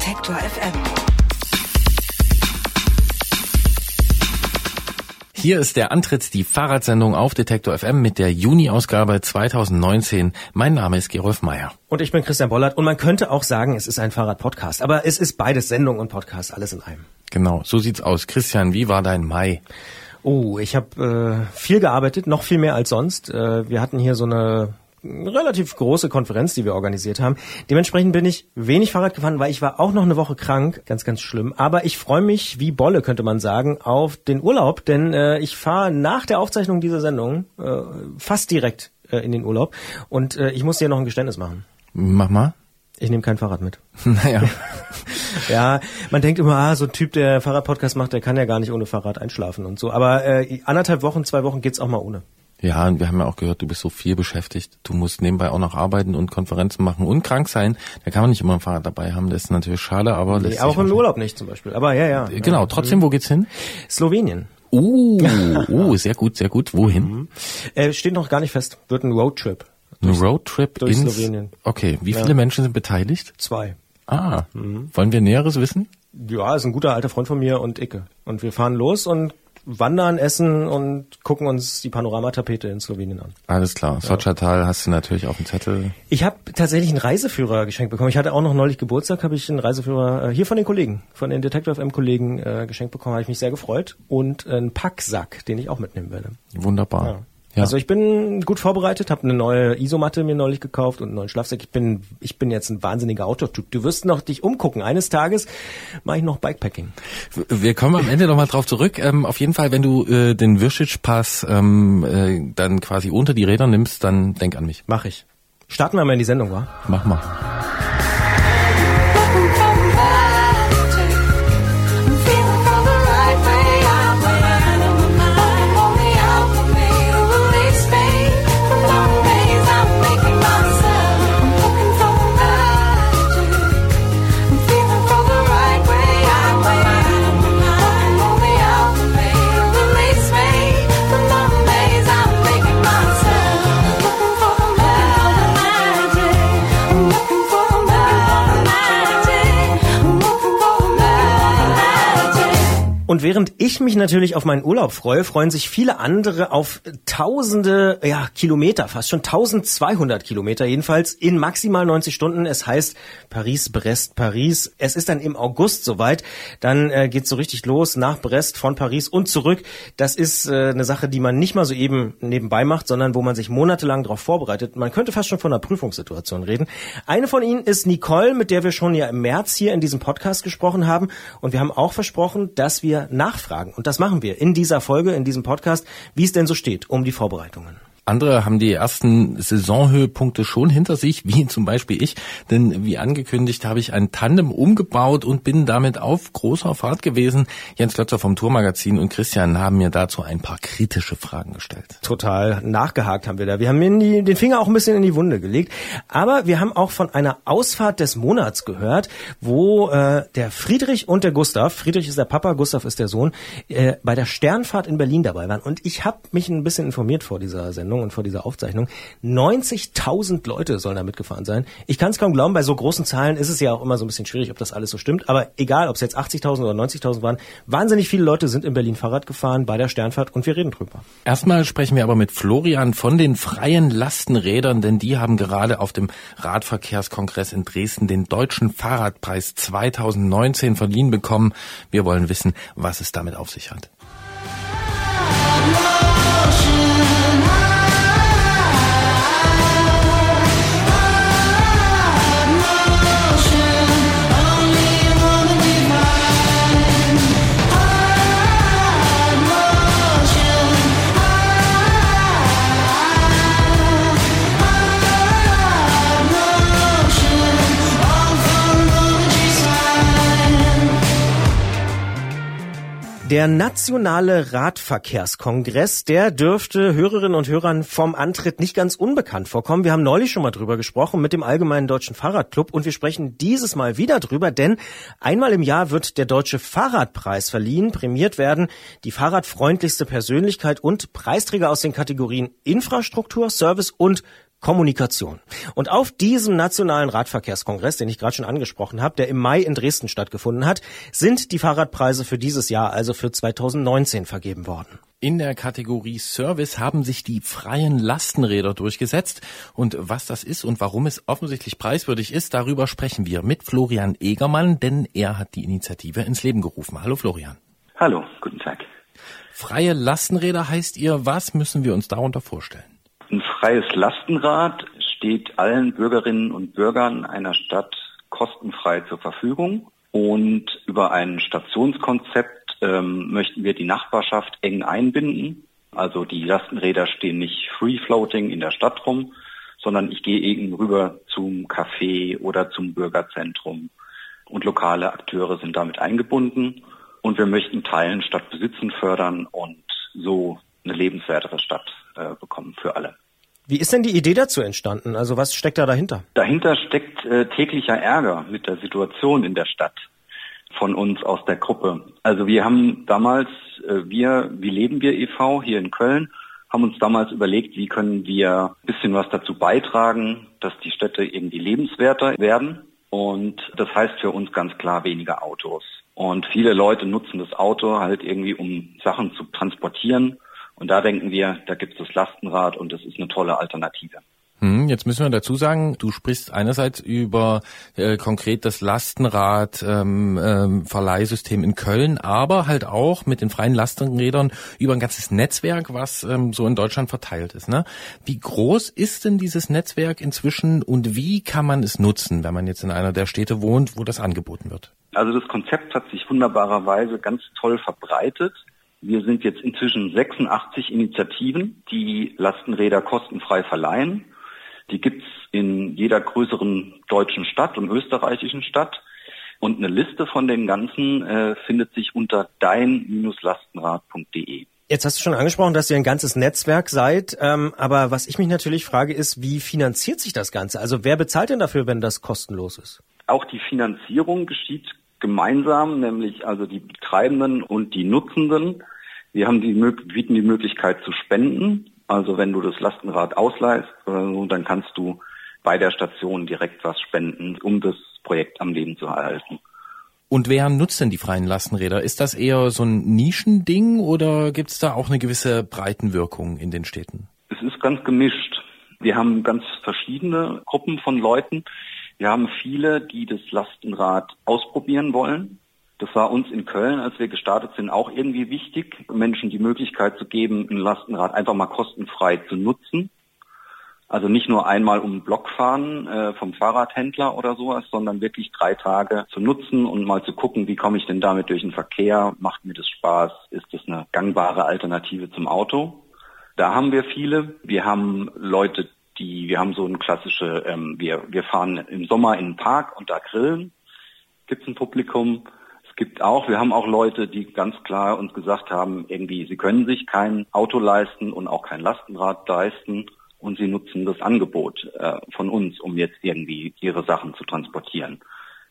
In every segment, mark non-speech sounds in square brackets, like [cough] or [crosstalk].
Detektor FM. Hier ist der Antritt, die Fahrradsendung auf Detektor FM mit der Juni-Ausgabe 2019. Mein Name ist Gerolf Meyer. Und ich bin Christian Bollert und man könnte auch sagen, es ist ein Fahrrad-Podcast. Aber es ist beides Sendung und Podcast, alles in einem. Genau, so sieht's aus. Christian, wie war dein Mai? Oh, ich habe äh, viel gearbeitet, noch viel mehr als sonst. Äh, wir hatten hier so eine relativ große Konferenz, die wir organisiert haben. Dementsprechend bin ich wenig Fahrrad gefahren, weil ich war auch noch eine Woche krank, ganz, ganz schlimm. Aber ich freue mich wie Bolle, könnte man sagen, auf den Urlaub, denn äh, ich fahre nach der Aufzeichnung dieser Sendung äh, fast direkt äh, in den Urlaub und äh, ich muss dir noch ein Geständnis machen. Mach mal. Ich nehme kein Fahrrad mit. [laughs] Naja. [laughs] Ja, man denkt immer, ah, so ein Typ, der Fahrradpodcast macht, der kann ja gar nicht ohne Fahrrad einschlafen und so. Aber äh, anderthalb Wochen, zwei Wochen geht's auch mal ohne. Ja, und wir haben ja auch gehört, du bist so viel beschäftigt. Du musst nebenbei auch noch arbeiten und Konferenzen machen und krank sein. Da kann man nicht immer ein Fahrrad dabei haben. Das ist natürlich schade, aber Nee, auch im. Urlaub nicht zum Beispiel. Aber ja, ja. Genau, ja. trotzdem, wo geht's hin? Slowenien. Uh, [laughs] uh, sehr gut, sehr gut. Wohin? Äh, steht noch gar nicht fest. Wird ein Roadtrip. Ein Roadtrip durch ins... Slowenien. Okay, wie viele Menschen sind beteiligt? Zwei. Ah, Mhm. wollen wir Näheres wissen? Ja, ist ein guter alter Freund von mir und Icke. Und wir fahren los und wandern, essen und gucken uns die Panoramatapete in Slowenien an. Alles klar. Sochatal hast du natürlich auf dem Zettel. Ich habe tatsächlich einen Reiseführer geschenkt bekommen. Ich hatte auch noch neulich Geburtstag, habe ich einen Reiseführer äh, hier von den Kollegen, von den Detective FM Kollegen äh, geschenkt bekommen. Habe ich mich sehr gefreut und einen Packsack, den ich auch mitnehmen werde. Wunderbar. Ja. Ja. Also ich bin gut vorbereitet, habe eine neue Isomatte mir neulich gekauft und einen neuen Schlafsack. Ich bin ich bin jetzt ein wahnsinniger Outdoor-Typ. Du wirst noch dich umgucken. Eines Tages mache ich noch Bikepacking. Wir kommen am Ende nochmal drauf zurück. Ähm, auf jeden Fall, wenn du äh, den Wirschitsch-Pass ähm, äh, dann quasi unter die Räder nimmst, dann denk an mich. Mache ich. Starten wir mal in die Sendung, wa? Mach mal. Und während ich mich natürlich auf meinen Urlaub freue, freuen sich viele andere auf tausende ja, Kilometer, fast schon 1200 Kilometer jedenfalls in maximal 90 Stunden. Es heißt Paris, Brest, Paris. Es ist dann im August soweit. Dann äh, geht's so richtig los nach Brest, von Paris und zurück. Das ist äh, eine Sache, die man nicht mal so eben nebenbei macht, sondern wo man sich monatelang darauf vorbereitet. Man könnte fast schon von einer Prüfungssituation reden. Eine von ihnen ist Nicole, mit der wir schon ja im März hier in diesem Podcast gesprochen haben. Und wir haben auch versprochen, dass wir nachfragen. Und das machen wir in dieser Folge, in diesem Podcast, wie es denn so steht um die Vorbereitungen. Andere haben die ersten Saisonhöhepunkte schon hinter sich, wie [laughs] zum Beispiel ich. Denn wie angekündigt habe ich ein Tandem umgebaut und bin damit auf großer Fahrt gewesen. Jens Klötzer vom Tourmagazin und Christian haben mir dazu ein paar kritische Fragen gestellt. Total nachgehakt haben wir da. Wir haben die, den Finger auch ein bisschen in die Wunde gelegt. Aber wir haben auch von einer Ausfahrt des Monats gehört, wo äh, der Friedrich und der Gustav, Friedrich ist der Papa, Gustav ist der Sohn, äh, bei der Sternfahrt in Berlin dabei waren. Und ich habe mich ein bisschen informiert vor dieser Sendung Saison und vor dieser Aufzeichnung. 90.000 Leute sollen da mitgefahren sein. Ich kann es kaum glauben, bei so großen Zahlen ist es ja auch immer so ein bisschen schwierig, ob das alles so stimmt. Aber egal, ob es jetzt 80.000 oder 90.000 waren, wahnsinnig viele Leute sind in Berlin Fahrrad gefahren bei der Sternfahrt und wir reden drüber. Erstmal sprechen wir aber mit Florian von den freien Lastenrädern, denn die haben gerade auf dem Radverkehrskongress in Dresden den Deutschen Fahrradpreis 2019 verliehen bekommen. Wir wollen wissen, was es damit auf sich hat. Der Nationale Radverkehrskongress, der dürfte Hörerinnen und Hörern vom Antritt nicht ganz unbekannt vorkommen. Wir haben neulich schon mal drüber gesprochen mit dem Allgemeinen Deutschen Fahrradclub und wir sprechen dieses Mal wieder drüber, denn einmal im Jahr wird der Deutsche Fahrradpreis verliehen. Prämiert werden die fahrradfreundlichste Persönlichkeit und Preisträger aus den Kategorien Infrastruktur, Service und Kommunikation. Und auf diesem nationalen Radverkehrskongress, den ich gerade schon angesprochen habe, der im Mai in Dresden stattgefunden hat, sind die Fahrradpreise für dieses Jahr, also für 2019, vergeben worden. In der Kategorie Service haben sich die freien Lastenräder durchgesetzt. Und was das ist und warum es offensichtlich preiswürdig ist, darüber sprechen wir mit Florian Egermann, denn er hat die Initiative ins Leben gerufen. Hallo Florian. Hallo, guten Tag. Freie Lastenräder heißt ihr, was müssen wir uns darunter vorstellen? Ein freies Lastenrad steht allen Bürgerinnen und Bürgern einer Stadt kostenfrei zur Verfügung. Und über ein Stationskonzept ähm, möchten wir die Nachbarschaft eng einbinden. Also die Lastenräder stehen nicht free floating in der Stadt rum, sondern ich gehe eben rüber zum Café oder zum Bürgerzentrum. Und lokale Akteure sind damit eingebunden. Und wir möchten Teilen statt Besitzen fördern und so eine lebenswertere Stadt äh, bekommen für alle. Wie ist denn die Idee dazu entstanden? Also was steckt da dahinter? Dahinter steckt äh, täglicher Ärger mit der Situation in der Stadt von uns aus der Gruppe. Also wir haben damals, äh, wir, wie leben wir e.V. hier in Köln, haben uns damals überlegt, wie können wir ein bisschen was dazu beitragen, dass die Städte irgendwie lebenswerter werden. Und das heißt für uns ganz klar weniger Autos. Und viele Leute nutzen das Auto halt irgendwie, um Sachen zu transportieren. Und da denken wir, da gibt es das Lastenrad und das ist eine tolle Alternative. Hm, jetzt müssen wir dazu sagen, du sprichst einerseits über äh, konkret das Lastenrad ähm, ähm, in Köln, aber halt auch mit den freien Lastenrädern über ein ganzes Netzwerk, was ähm, so in Deutschland verteilt ist. Ne? Wie groß ist denn dieses Netzwerk inzwischen und wie kann man es nutzen, wenn man jetzt in einer der Städte wohnt, wo das angeboten wird? Also das Konzept hat sich wunderbarerweise ganz toll verbreitet. Wir sind jetzt inzwischen 86 Initiativen, die Lastenräder kostenfrei verleihen. Die gibt's in jeder größeren deutschen Stadt und österreichischen Stadt. Und eine Liste von den ganzen äh, findet sich unter dein-lastenrad.de. Jetzt hast du schon angesprochen, dass ihr ein ganzes Netzwerk seid, ähm, aber was ich mich natürlich frage, ist, wie finanziert sich das Ganze? Also wer bezahlt denn dafür, wenn das kostenlos ist? Auch die Finanzierung geschieht gemeinsam, nämlich also die Betreibenden und die Nutzenden. Wir haben die, bieten die Möglichkeit zu spenden. Also wenn du das Lastenrad ausleihst so, dann kannst du bei der Station direkt was spenden, um das Projekt am Leben zu erhalten. Und wer nutzt denn die freien Lastenräder? Ist das eher so ein Nischending oder gibt es da auch eine gewisse Breitenwirkung in den Städten? Es ist ganz gemischt. Wir haben ganz verschiedene Gruppen von Leuten. Wir haben viele, die das Lastenrad ausprobieren wollen. Das war uns in Köln, als wir gestartet sind, auch irgendwie wichtig, Menschen die Möglichkeit zu geben, ein Lastenrad einfach mal kostenfrei zu nutzen. Also nicht nur einmal um den Block fahren äh, vom Fahrradhändler oder sowas, sondern wirklich drei Tage zu nutzen und mal zu gucken, wie komme ich denn damit durch den Verkehr, macht mir das Spaß, ist das eine gangbare Alternative zum Auto. Da haben wir viele. Wir haben Leute, die, wir haben so ein klassische, ähm, wir, wir fahren im Sommer in den Park und da grillen. Gibt es ein Publikum. Es gibt auch, wir haben auch Leute, die ganz klar uns gesagt haben, irgendwie, sie können sich kein Auto leisten und auch kein Lastenrad leisten und sie nutzen das Angebot äh, von uns, um jetzt irgendwie ihre Sachen zu transportieren.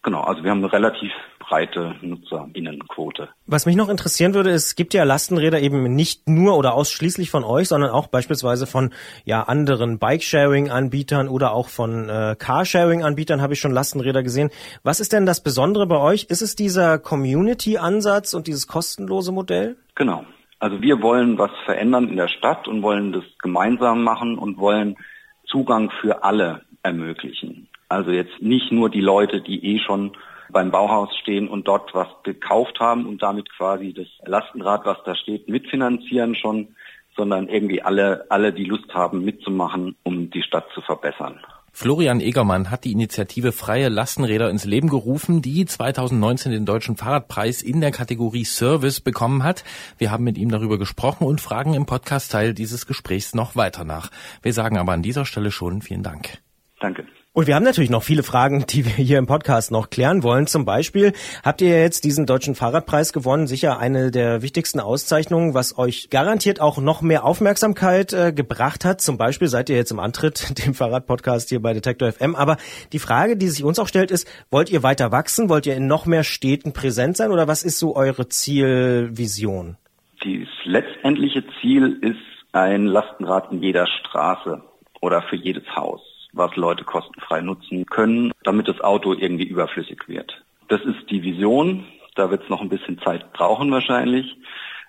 Genau, also wir haben eine relativ breite Nutzerinnenquote. Was mich noch interessieren würde, ist, es gibt ja Lastenräder eben nicht nur oder ausschließlich von euch, sondern auch beispielsweise von ja anderen Bike-Sharing-Anbietern oder auch von äh, Carsharing-Anbietern habe ich schon Lastenräder gesehen. Was ist denn das Besondere bei euch? Ist es dieser Community-Ansatz und dieses kostenlose Modell? Genau. Also wir wollen was verändern in der Stadt und wollen das gemeinsam machen und wollen Zugang für alle ermöglichen. Also jetzt nicht nur die Leute, die eh schon beim Bauhaus stehen und dort was gekauft haben und damit quasi das Lastenrad, was da steht, mitfinanzieren schon, sondern irgendwie alle, alle, die Lust haben, mitzumachen, um die Stadt zu verbessern. Florian Egermann hat die Initiative Freie Lastenräder ins Leben gerufen, die 2019 den Deutschen Fahrradpreis in der Kategorie Service bekommen hat. Wir haben mit ihm darüber gesprochen und fragen im Podcast-Teil dieses Gesprächs noch weiter nach. Wir sagen aber an dieser Stelle schon vielen Dank. Danke. Und wir haben natürlich noch viele Fragen, die wir hier im Podcast noch klären wollen. Zum Beispiel habt ihr jetzt diesen deutschen Fahrradpreis gewonnen, sicher eine der wichtigsten Auszeichnungen, was euch garantiert auch noch mehr Aufmerksamkeit äh, gebracht hat. Zum Beispiel seid ihr jetzt im Antritt, [laughs] dem Fahrradpodcast hier bei Detektor FM. Aber die Frage, die sich uns auch stellt, ist, wollt ihr weiter wachsen? Wollt ihr in noch mehr Städten präsent sein? Oder was ist so eure Zielvision? Das letztendliche Ziel ist ein Lastenrad in jeder Straße oder für jedes Haus, was Leute kostenfrei nutzen können, damit das Auto irgendwie überflüssig wird. Das ist die Vision. Da wird es noch ein bisschen Zeit brauchen wahrscheinlich.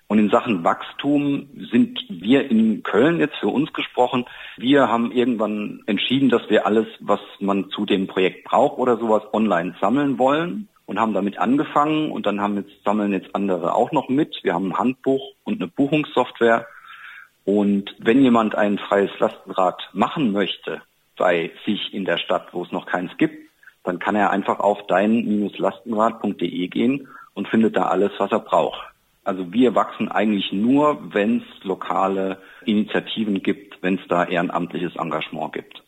Und in Sachen Wachstum sind wir in Köln jetzt für uns gesprochen. Wir haben irgendwann entschieden, dass wir alles, was man zu dem Projekt braucht oder sowas online sammeln wollen und haben damit angefangen und dann haben jetzt, sammeln jetzt andere auch noch mit. Wir haben ein Handbuch und eine Buchungssoftware. Und wenn jemand ein freies Lastenrad machen möchte bei sich in der Stadt, wo es noch keins gibt, dann kann er einfach auf dein-lastenrad.de gehen und findet da alles, was er braucht. Also wir wachsen eigentlich nur, wenn es lokale Initiativen gibt, wenn es da ehrenamtliches Engagement gibt.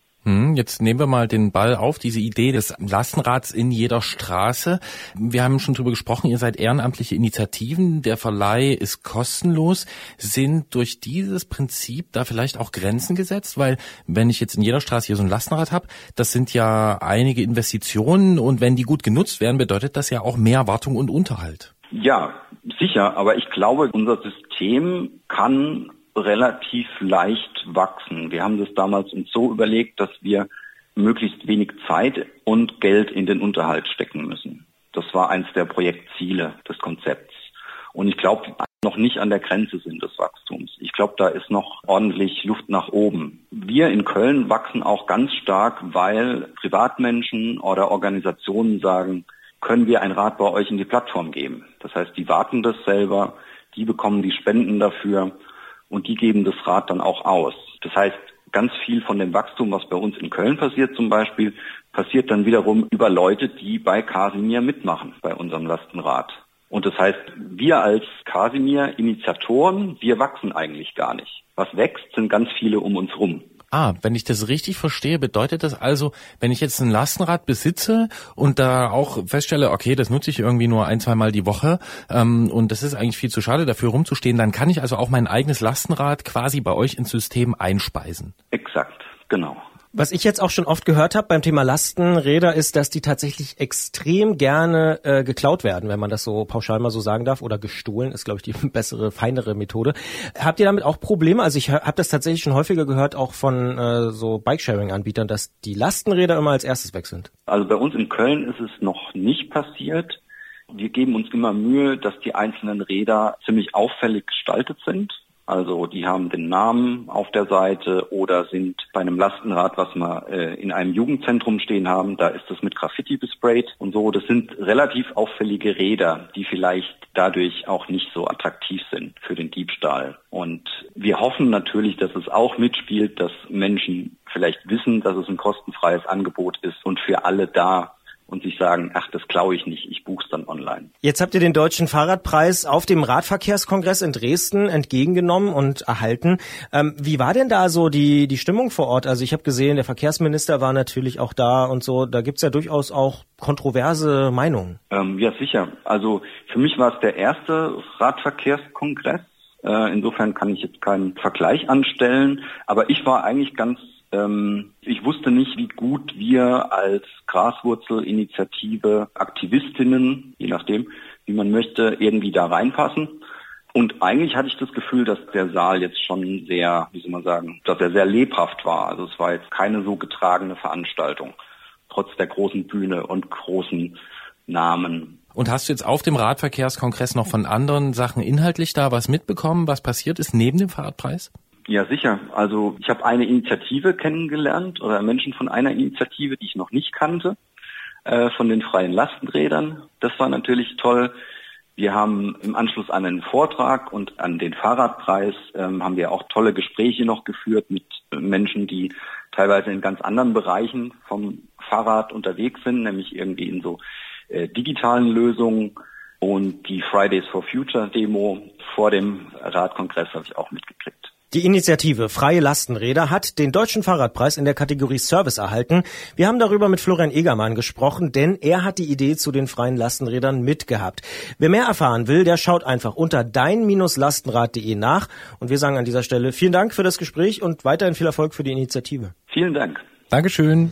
Jetzt nehmen wir mal den Ball auf, diese Idee des Lastenrads in jeder Straße. Wir haben schon drüber gesprochen, ihr seid ehrenamtliche Initiativen, der Verleih ist kostenlos. Sind durch dieses Prinzip da vielleicht auch Grenzen gesetzt? Weil wenn ich jetzt in jeder Straße hier so ein Lastenrad habe, das sind ja einige Investitionen und wenn die gut genutzt werden, bedeutet das ja auch mehr Wartung und Unterhalt. Ja, sicher, aber ich glaube, unser System kann relativ leicht wachsen. Wir haben das damals uns so überlegt, dass wir möglichst wenig Zeit und Geld in den Unterhalt stecken müssen. Das war eins der Projektziele des Konzepts. Und ich glaube, noch nicht an der Grenze sind des Wachstums. Ich glaube, da ist noch ordentlich Luft nach oben. Wir in Köln wachsen auch ganz stark, weil Privatmenschen oder Organisationen sagen, können wir ein Rad bei euch in die Plattform geben. Das heißt, die warten das selber, die bekommen die Spenden dafür und die geben das Rad dann auch aus. Das heißt, ganz viel von dem Wachstum, was bei uns in Köln passiert zum Beispiel, passiert dann wiederum über Leute, die bei Casimir mitmachen, bei unserem Lastenrad. Und das heißt, wir als Casimir-Initiatoren, wir wachsen eigentlich gar nicht. Was wächst, sind ganz viele um uns rum. Ah, wenn ich das richtig verstehe, bedeutet das also, wenn ich jetzt ein Lastenrad besitze und da auch feststelle, okay, das nutze ich irgendwie nur ein, zwei Mal die Woche ähm, und das ist eigentlich viel zu schade, dafür rumzustehen, dann kann ich also auch mein eigenes Lastenrad quasi bei euch ins System einspeisen. Exakt, genau. Was ich jetzt auch schon oft gehört habe beim Thema Lastenräder ist, dass die tatsächlich extrem gerne äh, geklaut werden, wenn man das so pauschal mal so sagen darf, oder gestohlen ist, glaube ich, die [laughs] bessere, feinere Methode. Habt ihr damit auch Probleme? Also ich habe das tatsächlich schon häufiger gehört, auch von äh, so Bikesharing-Anbietern, dass die Lastenräder immer als erstes weg sind. Also bei uns in Köln ist es noch nicht passiert. Wir geben uns immer Mühe, dass die einzelnen Räder ziemlich auffällig gestaltet sind. Also die haben den Namen auf der Seite oder sind bei einem Lastenrad, was wir äh, in einem Jugendzentrum stehen haben, da ist das mit Graffiti besprayt und so. Das sind relativ auffällige Räder, die vielleicht dadurch auch nicht so attraktiv sind für den Diebstahl. Und wir hoffen natürlich, dass es auch mitspielt, dass Menschen vielleicht wissen, dass es ein kostenfreies Angebot ist und für alle da und sich sagen, ach, das klaue ich nicht, ich buch's dann online. Jetzt habt ihr den Deutschen Fahrradpreis auf dem Radverkehrskongress in Dresden entgegengenommen und erhalten. Ähm, wie war denn da so die, die Stimmung vor Ort? Also ich habe gesehen, der Verkehrsminister war natürlich auch da und so. Da gibt's ja durchaus auch kontroverse Meinungen. Ähm, ja, sicher. Also für mich war es der erste Radverkehrskongress. Äh, insofern kann ich jetzt keinen Vergleich anstellen. Aber ich war eigentlich ganz ich wusste nicht, wie gut wir als Graswurzelinitiative Aktivistinnen, je nachdem, wie man möchte, irgendwie da reinpassen. Und eigentlich hatte ich das Gefühl, dass der Saal jetzt schon sehr, wie soll man sagen, dass er sehr lebhaft war. Also es war jetzt keine so getragene Veranstaltung, trotz der großen Bühne und großen Namen. Und hast du jetzt auf dem Radverkehrskongress noch von anderen Sachen inhaltlich da was mitbekommen, was passiert ist neben dem Fahrradpreis? Ja, sicher. Also ich habe eine Initiative kennengelernt oder Menschen von einer Initiative, die ich noch nicht kannte, äh, von den freien Lastenrädern. Das war natürlich toll. Wir haben im Anschluss an einen Vortrag und an den Fahrradpreis ähm, haben wir auch tolle Gespräche noch geführt mit Menschen, die teilweise in ganz anderen Bereichen vom Fahrrad unterwegs sind, nämlich irgendwie in so äh, digitalen Lösungen. Und die Fridays for Future Demo vor dem Radkongress habe ich auch mitgekriegt. Die Initiative Freie Lastenräder hat den Deutschen Fahrradpreis in der Kategorie Service erhalten. Wir haben darüber mit Florian Egermann gesprochen, denn er hat die Idee zu den freien Lastenrädern mitgehabt. Wer mehr erfahren will, der schaut einfach unter dein-lastenrad.de nach. Und wir sagen an dieser Stelle vielen Dank für das Gespräch und weiterhin viel Erfolg für die Initiative. Vielen Dank. Dankeschön.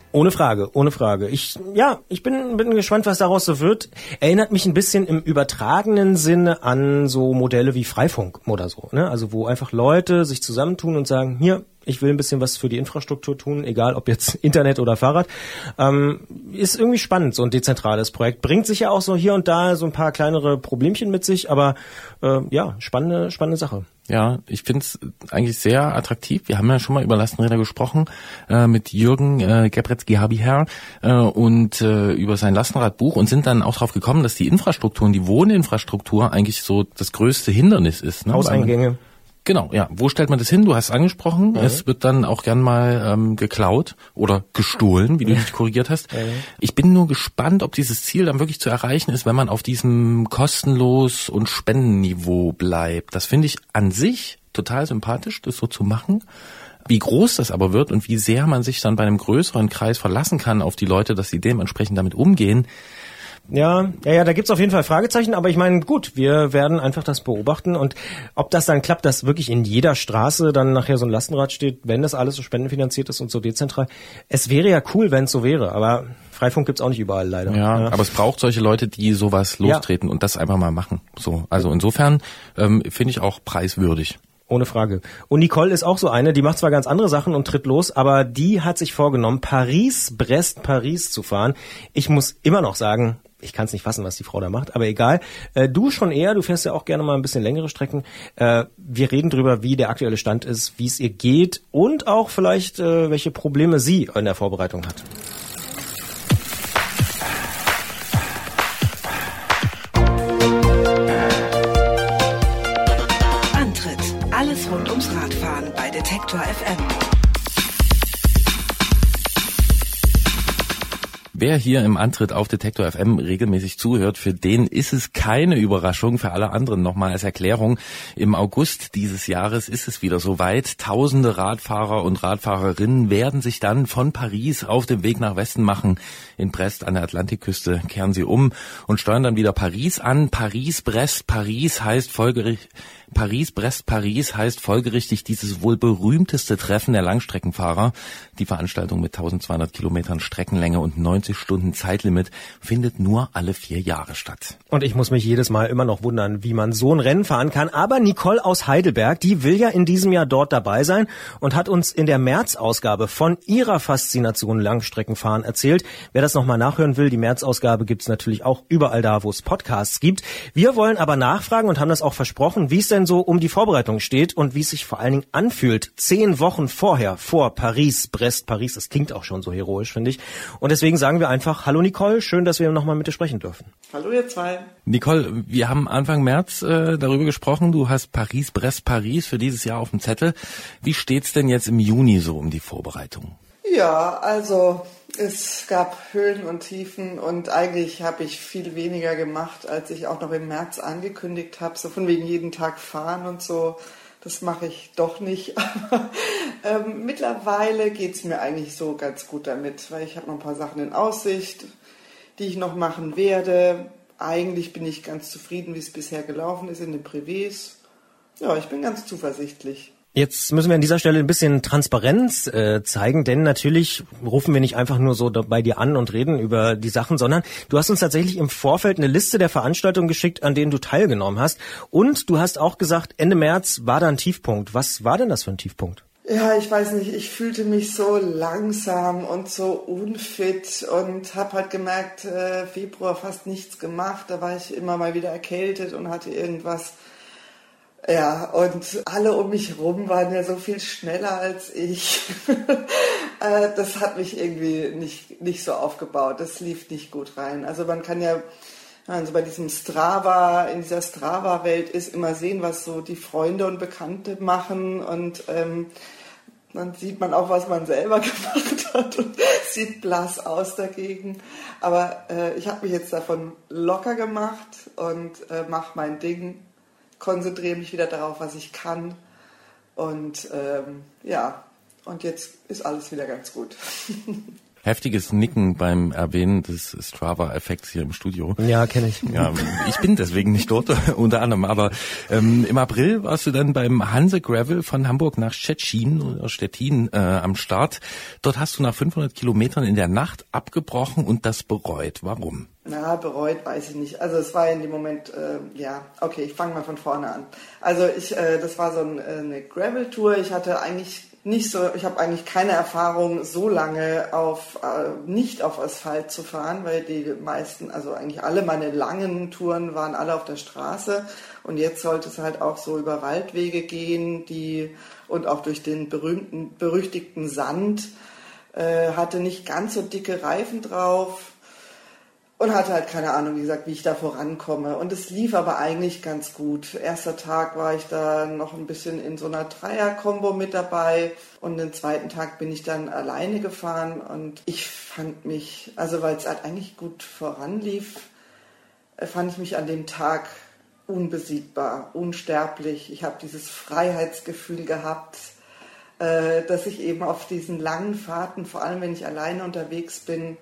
Ohne Frage, ohne Frage. Ich, ja, ich bin, bin gespannt, was daraus so wird. Erinnert mich ein bisschen im übertragenen Sinne an so Modelle wie Freifunk oder so, ne? Also wo einfach Leute sich zusammentun und sagen, hier, ich will ein bisschen was für die Infrastruktur tun, egal ob jetzt [laughs] Internet oder Fahrrad. Ähm, ist irgendwie spannend, so ein dezentrales Projekt. Bringt sich ja auch so hier und da so ein paar kleinere Problemchen mit sich, aber äh, ja, spannende, spannende Sache. Ja, ich find's eigentlich sehr attraktiv. Wir haben ja schon mal über Lastenräder gesprochen äh, mit Jürgen äh, Gebretzky-Habiher äh, und äh, über sein Lastenradbuch und sind dann auch drauf gekommen, dass die Infrastruktur und die Wohninfrastruktur eigentlich so das größte Hindernis ist. Ne? Hauseingänge. Genau, ja. Wo stellt man das hin? Du hast es angesprochen. Es wird dann auch gern mal ähm, geklaut oder gestohlen, wie du dich korrigiert hast. Ich bin nur gespannt, ob dieses Ziel dann wirklich zu erreichen ist, wenn man auf diesem kostenlos und Spendenniveau bleibt. Das finde ich an sich total sympathisch, das so zu machen. Wie groß das aber wird und wie sehr man sich dann bei einem größeren Kreis verlassen kann auf die Leute, dass sie dementsprechend damit umgehen, Ja, ja, ja, da gibt's auf jeden Fall Fragezeichen, aber ich meine, gut, wir werden einfach das beobachten und ob das dann klappt, dass wirklich in jeder Straße dann nachher so ein Lastenrad steht, wenn das alles so spendenfinanziert ist und so dezentral. Es wäre ja cool, wenn es so wäre, aber Freifunk gibt's auch nicht überall leider. Ja, aber es braucht solche Leute, die sowas lostreten und das einfach mal machen. So, also insofern ähm, finde ich auch preiswürdig. Ohne Frage. Und Nicole ist auch so eine, die macht zwar ganz andere Sachen und tritt los, aber die hat sich vorgenommen, Paris, Brest, Paris zu fahren. Ich muss immer noch sagen, ich kann es nicht fassen, was die Frau da macht, aber egal. Äh, du schon eher, du fährst ja auch gerne mal ein bisschen längere Strecken. Äh, wir reden drüber, wie der aktuelle Stand ist, wie es ihr geht und auch vielleicht, äh, welche Probleme sie in der Vorbereitung hat. Antritt. Alles rund ums Radfahren bei Detektor FM. Wer hier im Antritt auf Detektor FM regelmäßig zuhört, für den ist es keine Überraschung. Für alle anderen nochmal als Erklärung. Im August dieses Jahres ist es wieder soweit. Tausende Radfahrer und Radfahrerinnen werden sich dann von Paris auf dem Weg nach Westen machen. In Brest an der Atlantikküste kehren sie um und steuern dann wieder Paris an. Paris, Brest, Paris heißt folgerichtig Paris, Brest, Paris heißt folgerichtig dieses wohl berühmteste Treffen der Langstreckenfahrer. Die Veranstaltung mit 1200 Kilometern Streckenlänge und 90 Stunden Zeitlimit findet nur alle vier Jahre statt. Und ich muss mich jedes Mal immer noch wundern, wie man so ein Rennen fahren kann. Aber Nicole aus Heidelberg, die will ja in diesem Jahr dort dabei sein und hat uns in der März-Ausgabe von ihrer Faszination Langstreckenfahren erzählt. Wer das nochmal nachhören will, die März-Ausgabe gibt's natürlich auch überall da, wo es Podcasts gibt. Wir wollen aber nachfragen und haben das auch versprochen, wie es denn so um die Vorbereitung steht und wie es sich vor allen Dingen anfühlt, zehn Wochen vorher, vor Paris, Brest, Paris. Das klingt auch schon so heroisch, finde ich. Und deswegen sagen wir einfach, hallo Nicole, schön, dass wir nochmal mit dir sprechen dürfen. Hallo ihr zwei. Nicole, wir haben Anfang März äh, darüber gesprochen. Du hast Paris, Brest, Paris für dieses Jahr auf dem Zettel. Wie steht's denn jetzt im Juni so um die Vorbereitung? Ja, also es gab Höhen und Tiefen und eigentlich habe ich viel weniger gemacht, als ich auch noch im März angekündigt habe. So von wegen jeden Tag fahren und so. Das mache ich doch nicht. [laughs] Aber ähm, mittlerweile geht's mir eigentlich so ganz gut damit, weil ich habe noch ein paar Sachen in Aussicht, die ich noch machen werde. Eigentlich bin ich ganz zufrieden, wie es bisher gelaufen ist in den Privés. Ja, ich bin ganz zuversichtlich. Jetzt müssen wir an dieser Stelle ein bisschen Transparenz äh, zeigen, denn natürlich rufen wir nicht einfach nur so bei dir an und reden über die Sachen, sondern du hast uns tatsächlich im Vorfeld eine Liste der Veranstaltungen geschickt, an denen du teilgenommen hast. Und du hast auch gesagt, Ende März war da ein Tiefpunkt. Was war denn das für ein Tiefpunkt? Ja, ich weiß nicht, ich fühlte mich so langsam und so unfit und habe halt gemerkt, äh, Februar fast nichts gemacht. Da war ich immer mal wieder erkältet und hatte irgendwas. Ja, und alle um mich rum waren ja so viel schneller als ich. [laughs] Äh, das hat mich irgendwie nicht, nicht so aufgebaut. Das lief nicht gut rein. Also man kann ja also bei diesem Strava, in dieser Strava-Welt ist immer sehen, was so die Freunde und Bekannte machen und ähm, dann sieht man auch, was man selber [laughs] gemacht hat und sieht blass aus dagegen. Aber äh, ich habe mich jetzt davon locker gemacht und äh, mache mein Ding, konzentriere mich wieder darauf, was ich kann und ähm, ja, und jetzt ist alles wieder ganz gut. [laughs] Heftiges Nicken beim Erwähnen des Strava-Effekts hier im Studio. Ja, kenne ich. Ja, ich bin deswegen nicht dort, [laughs] unter anderem. Aber ähm, im April warst du dann beim Hanse Gravel von Hamburg nach Stettin oder Stettin äh, am Start. Dort hast du nach 500 Kilometern in der Nacht abgebrochen und das bereut. Warum? Na, bereut weiß ich nicht. Also es war in dem Moment, äh, ja, okay, ich fange mal von vorne an. Also ich, äh, das war so ein, äh, eine Gravel-Tour. Ich hatte eigentlich nicht so, ich habe eigentlich keine Erfahrung, so lange auf äh, nicht auf Asphalt zu fahren, weil die meisten, also eigentlich alle meine langen Touren waren alle auf der Straße. Und jetzt sollte es halt auch so über Waldwege gehen, die und auch durch den berühmten berüchtigten Sand äh, hatte nicht ganz so dicke Reifen drauf und hatte halt keine Ahnung, wie gesagt, wie ich da vorankomme. Und es lief aber eigentlich ganz gut. Erster Tag war ich da noch ein bisschen in so einer Dreier-Kombo mit dabei und den zweiten Tag bin ich dann alleine gefahren und ich fand mich, also weil es halt eigentlich gut voranlief, fand ich mich an dem Tag unbesiegbar, unsterblich. Ich habe dieses Freiheitsgefühl gehabt, äh, dass ich eben auf diesen langen Fahrten, vor allem wenn ich alleine unterwegs bin,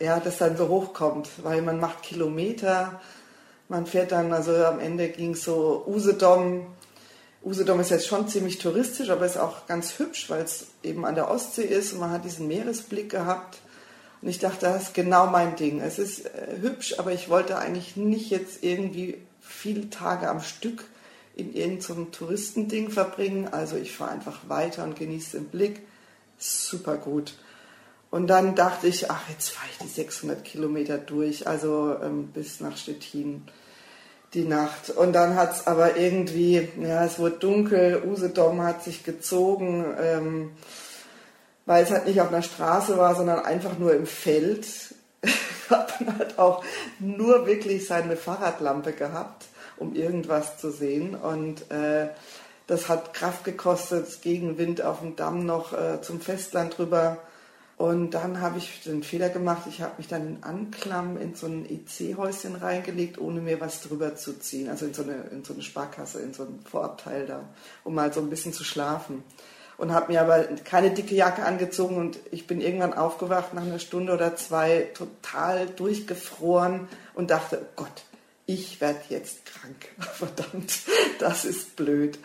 ja, das dann so hochkommt, weil man macht Kilometer, man fährt dann, also am Ende ging es so Usedom. Usedom ist jetzt schon ziemlich touristisch, aber ist auch ganz hübsch, weil es eben an der Ostsee ist und man hat diesen Meeresblick gehabt. Und ich dachte, das ist genau mein Ding. Es ist äh, hübsch, aber ich wollte eigentlich nicht jetzt irgendwie viele Tage am Stück in irgendeinem Touristending verbringen. Also ich fahre einfach weiter und genieße den Blick. Super gut. Und dann dachte ich, ach, jetzt fahre ich die 600 Kilometer durch, also ähm, bis nach Stettin die Nacht. Und dann hat es aber irgendwie, ja, es wurde dunkel, Usedom hat sich gezogen, ähm, weil es halt nicht auf einer Straße war, sondern einfach nur im Feld. [laughs] hat man halt auch nur wirklich seine Fahrradlampe gehabt, um irgendwas zu sehen. Und äh, das hat Kraft gekostet, Gegenwind auf dem Damm noch äh, zum Festland rüber. Und dann habe ich den Fehler gemacht, ich habe mich dann in Anklam in so ein EC-Häuschen reingelegt, ohne mir was drüber zu ziehen. Also in so, eine, in so eine Sparkasse, in so ein Vorabteil da, um mal so ein bisschen zu schlafen. Und habe mir aber keine dicke Jacke angezogen und ich bin irgendwann aufgewacht nach einer Stunde oder zwei, total durchgefroren und dachte, oh Gott, ich werde jetzt krank. [laughs] Verdammt, das ist blöd.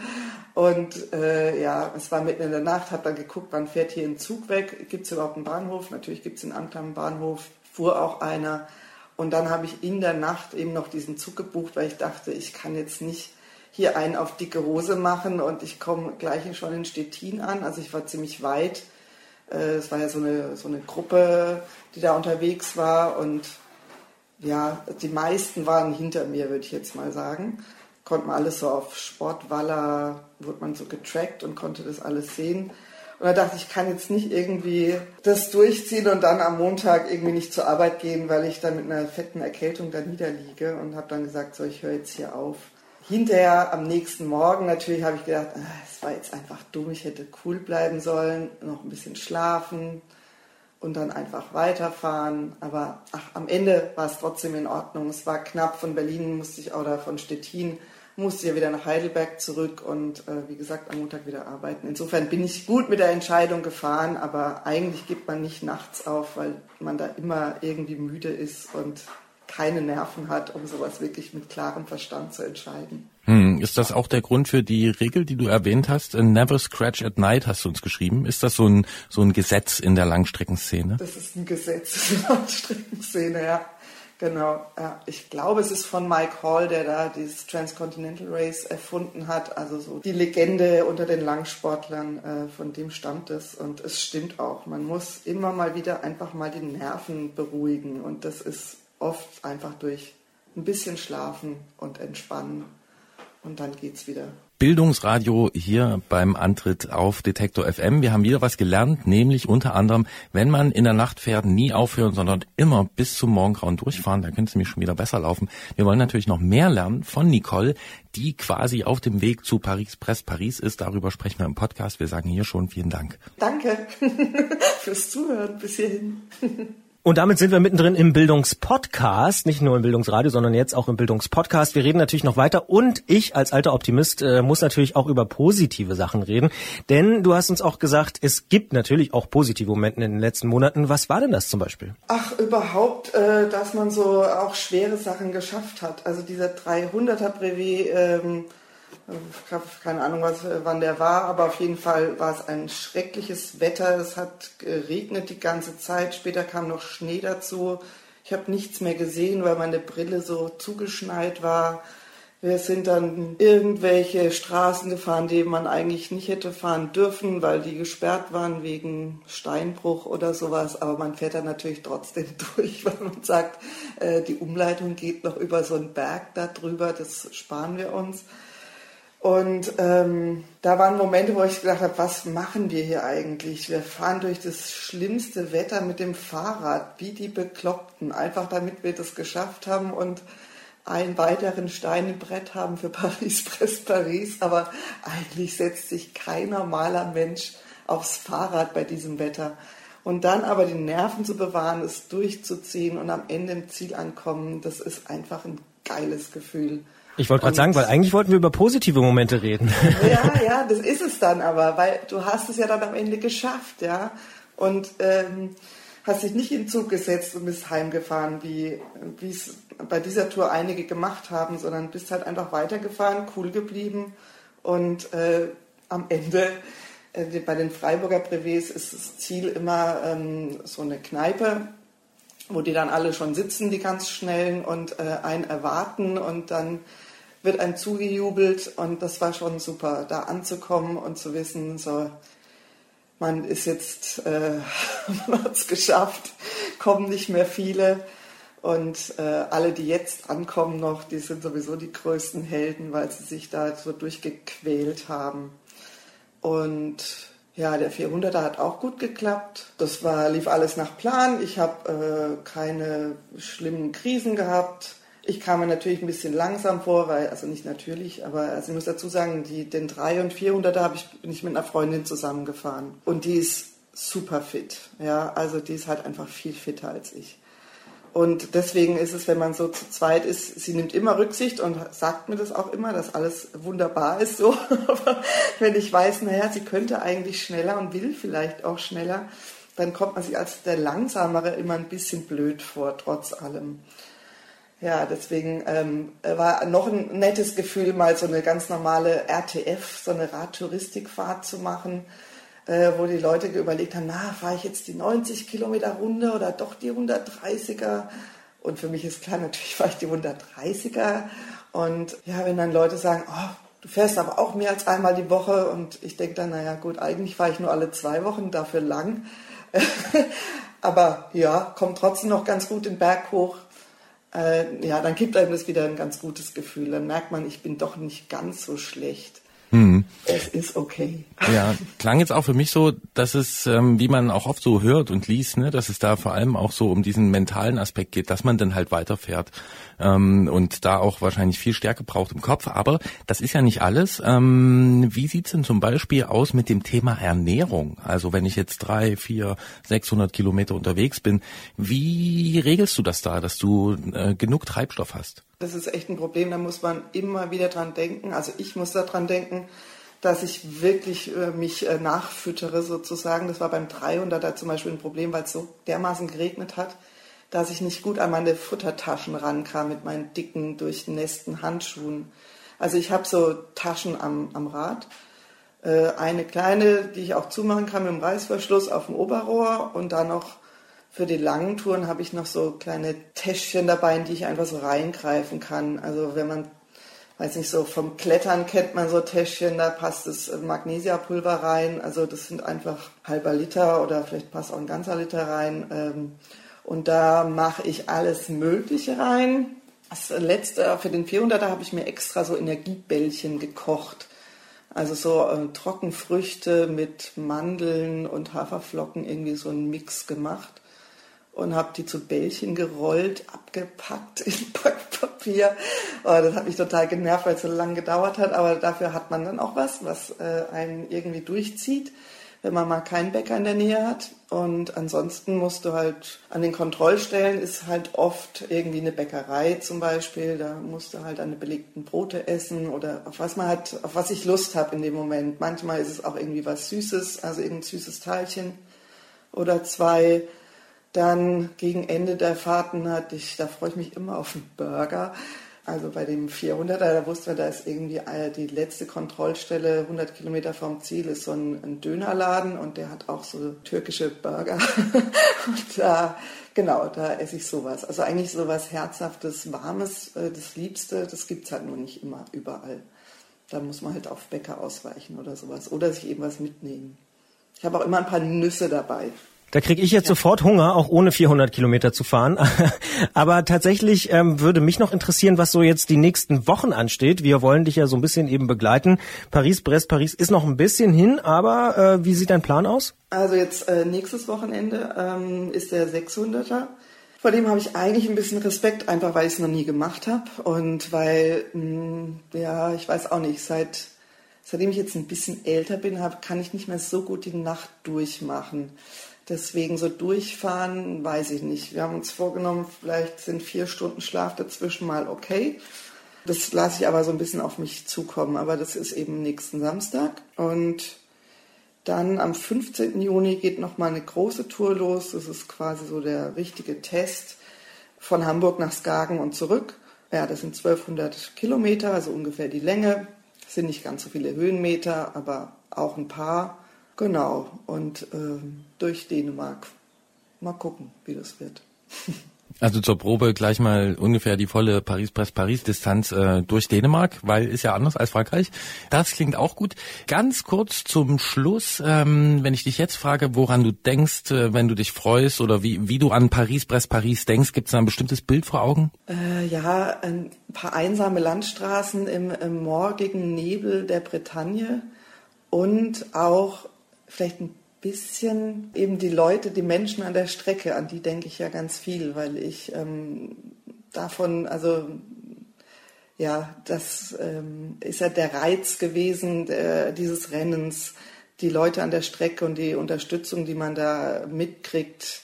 Und äh, ja, es war mitten in der Nacht, habe dann geguckt, wann fährt hier ein Zug weg? Gibt es überhaupt einen Bahnhof? Natürlich gibt es in Anklam einen Bahnhof, fuhr auch einer. Und dann habe ich in der Nacht eben noch diesen Zug gebucht, weil ich dachte, ich kann jetzt nicht hier einen auf dicke Hose machen und ich komme gleich schon in Stettin an. Also ich war ziemlich weit. Äh, Es war ja so eine, so eine Gruppe, die da unterwegs war und ja, die meisten waren hinter mir, würde ich jetzt mal sagen. konnte man alles so auf Sportwaller, wurde man so getrackt und konnte das alles sehen. Und da dachte ich, ich kann jetzt nicht irgendwie das durchziehen und dann am Montag irgendwie nicht zur Arbeit gehen, weil ich dann mit einer fetten Erkältung da niederliege und habe dann gesagt, so, ich höre jetzt hier auf. Hinterher am nächsten Morgen natürlich habe ich gedacht, ah, es war jetzt einfach dumm, ich hätte cool bleiben sollen, noch ein bisschen schlafen und dann einfach weiterfahren. Aber ach, am Ende war es trotzdem in Ordnung. Es war knapp. Von Berlin musste ich oder von Stettin musste ich ja wieder nach Heidelberg zurück und äh, wie gesagt am Montag wieder arbeiten. Insofern bin ich gut mit der Entscheidung gefahren, aber eigentlich gibt man nicht nachts auf, weil man da immer irgendwie müde ist und keine Nerven hat, um sowas wirklich mit klarem Verstand zu entscheiden. Hm, ist das auch der Grund für die Regel, die du erwähnt hast? Never scratch at night hast du uns geschrieben. Ist das so ein, so ein Gesetz in der Langstreckenszene? Das ist ein Gesetz [laughs] in der Streckenszene, ja. Genau. Ja. Ich glaube, es ist von Mike Hall, der da dieses Transcontinental Race erfunden hat. Also so die Legende unter den Langsportlern, äh, von dem stammt es. Und es stimmt auch. Man muss immer mal wieder einfach mal die Nerven beruhigen. Und das ist oft einfach durch ein bisschen schlafen und entspannen. Und dann geht's wieder. Bildungsradio hier beim Antritt auf Detektor FM. Wir haben wieder was gelernt, nämlich unter anderem, wenn man in der Nacht fährt, nie aufhören, sondern immer bis zum Morgengrauen durchfahren, dann könnte es nämlich schon wieder besser laufen. Wir wollen natürlich noch mehr lernen von Nicole, die quasi auf dem Weg zu Paris Presse Paris ist. Darüber sprechen wir im Podcast. Wir sagen hier schon vielen Dank. Danke [laughs] fürs Zuhören bis hierhin. [laughs] Und damit sind wir mittendrin im Bildungspodcast, nicht nur im Bildungsradio, sondern jetzt auch im Bildungspodcast. Wir reden natürlich noch weiter und ich als alter Optimist äh, muss natürlich auch über positive Sachen reden, denn du hast uns auch gesagt, es gibt natürlich auch positive Momente in den letzten Monaten. Was war denn das zum Beispiel? Ach, überhaupt, äh, dass man so auch schwere Sachen geschafft hat. Also dieser 300er Brevet, ähm, keine Ahnung, was, äh, wann der war, aber auf jeden Fall war es ein schreckliches Wetter. Es hat geregnet die ganze Zeit. Später kam noch Schnee dazu. Ich habe nichts mehr gesehen, weil meine Brille so zugeschneit war. Wir sind dann irgendwelche Straßen gefahren, die man eigentlich nicht hätte fahren dürfen, weil die gesperrt waren wegen Steinbruch oder sowas. Aber man fährt dann natürlich trotzdem [laughs] durch, weil man sagt, äh, die Umleitung geht noch über so einen Berg da drüber, das sparen wir uns. Und ähm, da waren Momente, wo ich gedacht habe, was machen wir hier eigentlich? Wir fahren durch das schlimmste Wetter mit dem Fahrrad, wie die Bekloppten, einfach damit wir das geschafft haben und einen weiteren Stein im Brett haben für [laughs] Paris, Presse Paris. Aber eigentlich setzt sich kein normaler Mensch aufs Fahrrad bei diesem Wetter. Und dann aber die Nerven zu bewahren, es durchzuziehen und am Ende im Ziel ankommen, das ist einfach ein geiles Gefühl. Ich wollte gerade sagen, weil eigentlich wollten wir über positive Momente reden. Ja, ja, [laughs] das ist es dann aber, weil du hast es ja dann am Ende geschafft, ja. Und ähm, hast dich nicht in den Zug gesetzt und bist heimgefahren, wie es bei dieser Tour einige gemacht haben, sondern bist halt einfach weitergefahren, cool geblieben und äh, am Ende äh, bei den Freiburger Brevets ist das Ziel immer ähm, so eine Kneipe, wo die dann alle schon sitzen, die ganz schnellen und äh, einen erwarten und dann wird einem zugejubelt und das war schon super, da anzukommen und zu wissen, so man ist jetzt, äh, [laughs] man hat es geschafft, kommen nicht mehr viele und äh, alle, die jetzt ankommen noch, die sind sowieso die größten Helden, weil sie sich da so durchgequält haben. Und ja, der 400er hat auch gut geklappt. Das war, lief alles nach Plan. Ich habe äh, keine schlimmen Krisen gehabt. Ich kam mir natürlich ein bisschen langsam vor, weil, also nicht natürlich, aber also ich muss dazu sagen, die, den 3 und 400er hab ich, bin ich mit einer Freundin zusammengefahren. Und die ist super fit. Ja, also die ist halt einfach viel fitter als ich. Und deswegen ist es, wenn man so zu zweit ist, sie nimmt immer Rücksicht und sagt mir das auch immer, dass alles wunderbar ist so. [laughs] Aber wenn ich weiß, naja, sie könnte eigentlich schneller und will vielleicht auch schneller, dann kommt man sich als der Langsamere immer ein bisschen blöd vor, trotz allem. Ja, deswegen ähm, war noch ein nettes Gefühl, mal so eine ganz normale RTF, so eine Radtouristikfahrt zu machen, äh, wo die Leute überlegt haben, na, fahre ich jetzt die 90 Kilometer Runde oder doch die 130er? Und für mich ist klar, [laughs] natürlich fahre ich die 130er. Und ja, wenn dann Leute sagen, oh, du fährst aber auch mehr als einmal die Woche und ich denke dann, naja gut, eigentlich fahre ich nur alle zwei Wochen, dafür lang. [laughs] aber ja, kommt trotzdem noch ganz gut den Berg hoch. Äh, ja, dann gibt einem das wieder ein ganz gutes Gefühl. Dann merkt man, ich bin doch nicht ganz so schlecht. Mhm. Es ist okay. Ja, klang jetzt auch für mich so, dass es, ähm, wie man auch oft so hört und liest, ne, dass es da vor allem auch so um diesen mentalen Aspekt geht, dass man dann halt weiterfährt ähm, und da auch wahrscheinlich viel Stärke braucht im Kopf. Aber das ist ja nicht alles. Ähm, wie sieht's denn zum Beispiel aus mit dem Thema Ernährung? Also wenn ich jetzt drei, vier, 600 Kilometer unterwegs bin, wie regelst du das da, dass du äh, genug Treibstoff hast? Das ist echt ein Problem, da muss man immer wieder dran denken. Also ich muss daran denken, dass ich wirklich äh, mich äh, nachfüttere sozusagen. Das war beim 300er zum Beispiel ein Problem, weil es so dermaßen geregnet hat, dass ich nicht gut an meine Futtertaschen rankam mit meinen dicken, durchnässten Handschuhen. Also ich habe so Taschen am, am Rad. Äh, eine kleine, die ich auch zumachen kann mit dem Reißverschluss auf dem Oberrohr und dann noch für die langen Touren habe ich noch so kleine Täschchen dabei, in die ich einfach so reingreifen kann. Also wenn man, weiß nicht, so vom Klettern kennt man so Täschchen, da passt das Magnesiapulver rein. Also das sind einfach halber Liter oder vielleicht passt auch ein ganzer Liter rein. Ähm, Und da mache ich alles Mögliche rein. Das letzte, für den 400er habe ich mir extra so Energiebällchen gekocht. Also so äh, Trockenfrüchte mit Mandeln und Haferflocken, irgendwie so einen Mix gemacht und habe die zu Bällchen gerollt, abgepackt in [laughs] Backpapier. Oh, das hat mich total genervt, weil es so lange gedauert hat, aber dafür hat man dann auch was, was äh, einen irgendwie durchzieht, wenn man mal keinen Bäcker in der Nähe hat. Und ansonsten musst du halt an den Kontrollstellen ist halt oft irgendwie eine Bäckerei zum Beispiel, da musst du halt an belegten Brote essen oder auf was man hat, auf was ich Lust habe in dem Moment. Manchmal ist es auch irgendwie was Süßes, also irgendein süßes Teilchen oder zwei. Dann gegen Ende der Fahrten hatte ich, da freue ich mich immer auf einen Burger. Also bei dem 400er, da wusste man, da ist irgendwie die letzte Kontrollstelle 100 Kilometer vom Ziel ist so ein, ein Dönerladen und der hat auch so türkische Burger. [laughs] und da, genau, da esse ich sowas. Also eigentlich sowas Herzhaftes, Warmes, äh, das Liebste, das gibt's halt nur nicht immer überall. Da muss man halt auf Bäcker ausweichen oder sowas. Oder sich eben was mitnehmen. Ich habe auch immer ein paar Nüsse dabei. Da kriege ich jetzt sofort Hunger, auch ohne 400 Kilometer zu fahren. [laughs] Aber tatsächlich ähm, würde mich noch interessieren, was so jetzt die nächsten Wochen ansteht. Wir wollen dich ja so ein bisschen eben begleiten. Paris, Brest, Paris ist noch ein bisschen hin, aber äh, wie sieht dein Plan aus? Also jetzt äh, nächstes Wochenende ähm, ist der 600er. Vor dem habe ich eigentlich ein bisschen Respekt, einfach weil ich es noch nie gemacht habe und weil, mh, ja, ich weiß auch nicht, seit, seitdem ich jetzt ein bisschen älter bin, hab, kann ich nicht mehr so gut die Nacht durchmachen. Deswegen so durchfahren, weiß ich nicht. Wir haben uns vorgenommen, vielleicht sind vier Stunden Schlaf dazwischen mal okay. Das lasse ich aber so ein bisschen auf mich zukommen. Aber das ist eben nächsten Samstag. Und dann am 15. Juni geht nochmal eine große Tour los. Das ist quasi so der richtige Test von Hamburg nach Skagen und zurück. Ja, das sind 1200 Kilometer, also ungefähr die Länge. Das sind nicht ganz so viele Höhenmeter, aber auch ein paar. Genau, und ähm, durch Dänemark. Mal gucken, wie das wird. [laughs] Also zur Probe gleich mal ungefähr die volle Paris-Brest-Paris-Distanz äh, durch Dänemark, weil ist ja anders als Frankreich. Das klingt auch gut. Ganz kurz zum Schluss, ähm, wenn ich dich jetzt frage, woran du denkst, äh, wenn du dich freust oder wie, wie du an Paris-Brest-Paris denkst, gibt es da ein bestimmtes Bild vor Augen? Äh, ja, ein paar einsame Landstraßen im, im morgigen Nebel der Bretagne und auch vielleicht ein bisschen eben die Leute, die Menschen an der Strecke, an die denke ich ja ganz viel, weil ich ähm, davon, also ja, das ähm, ist ja der Reiz gewesen der, dieses Rennens, die Leute an der Strecke und die Unterstützung, die man da mitkriegt,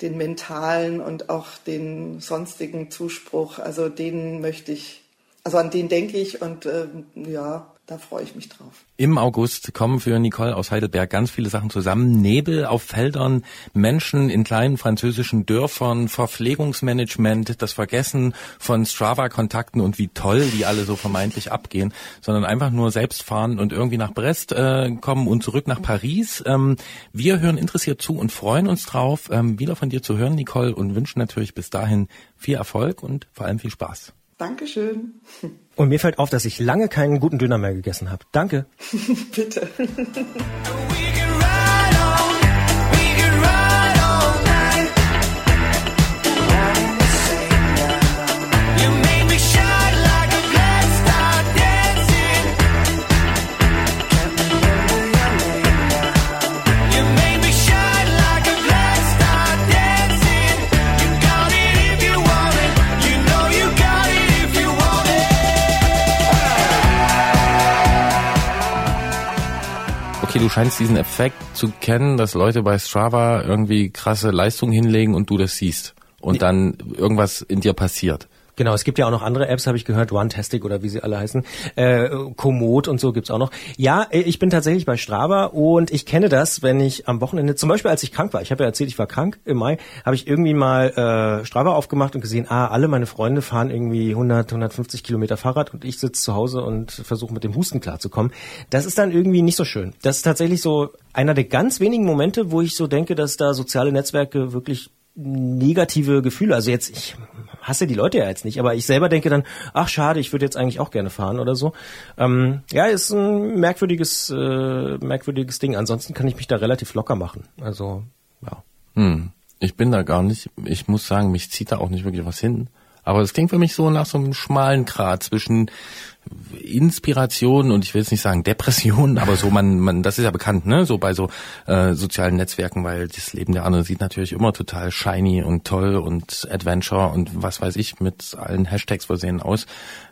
den mentalen und auch den sonstigen Zuspruch, also den möchte ich, also an den denke ich und ähm, ja, da freue ich mich drauf. Im August kommen für Nicole aus Heidelberg ganz viele Sachen zusammen. Nebel auf Feldern, Menschen in kleinen französischen Dörfern, Verpflegungsmanagement, das Vergessen von Strava-Kontakten und wie toll die alle so vermeintlich abgehen, sondern einfach nur selbst fahren und irgendwie nach Brest äh, kommen und zurück nach Paris. Ähm, wir hören interessiert zu und freuen uns drauf, ähm, wieder von dir zu hören, Nicole, und wünschen natürlich bis dahin viel Erfolg und vor allem viel Spaß. Dankeschön. Und mir fällt auf, dass ich lange keinen guten Döner mehr gegessen habe. Danke. [laughs] [laughs] Bitte. Du scheinst diesen Effekt zu kennen, dass Leute bei Strava irgendwie krasse Leistungen hinlegen und du das siehst. Und dann irgendwas in dir passiert. Genau, es gibt ja auch noch andere Apps, habe ich gehört, Runtastic oder wie sie alle heißen. Äh, Komoot und so gibt's auch noch. Ja, äh, ich bin tatsächlich bei Strava und ich kenne das, wenn ich am Wochenende, zum Beispiel als ich krank war, ich habe ja erzählt, ich war krank im Mai, habe ich irgendwie mal äh, Strava aufgemacht und gesehen, ah, alle meine Freunde fahren irgendwie 100, 150 Kilometer Fahrrad und ich sitze zu Hause und versuche mit dem Husten klarzukommen. Das ist dann irgendwie nicht so schön. Das ist tatsächlich so einer der ganz wenigen Momente, wo ich so denke, dass da soziale Netzwerke wirklich negative Gefühle. Also jetzt, ich hasse die Leute ja jetzt nicht, aber ich selber denke dann, ach schade, ich würde jetzt eigentlich auch gerne fahren oder so. Ähm, ja, ist ein merkwürdiges, äh, merkwürdiges Ding. Ansonsten kann ich mich da relativ locker machen. Also, ja. Hm. Ich bin da gar nicht. Ich muss sagen, mich zieht da auch nicht wirklich was hin. Aber es klingt für mich so nach so einem schmalen Grat zwischen Inspiration und ich will jetzt nicht sagen Depression, [laughs] aber so man, man, das ist ja bekannt, ne? So bei so äh, sozialen Netzwerken, weil das Leben der anderen sieht natürlich immer total shiny und toll und Adventure und was weiß ich mit allen Hashtags versehen aus.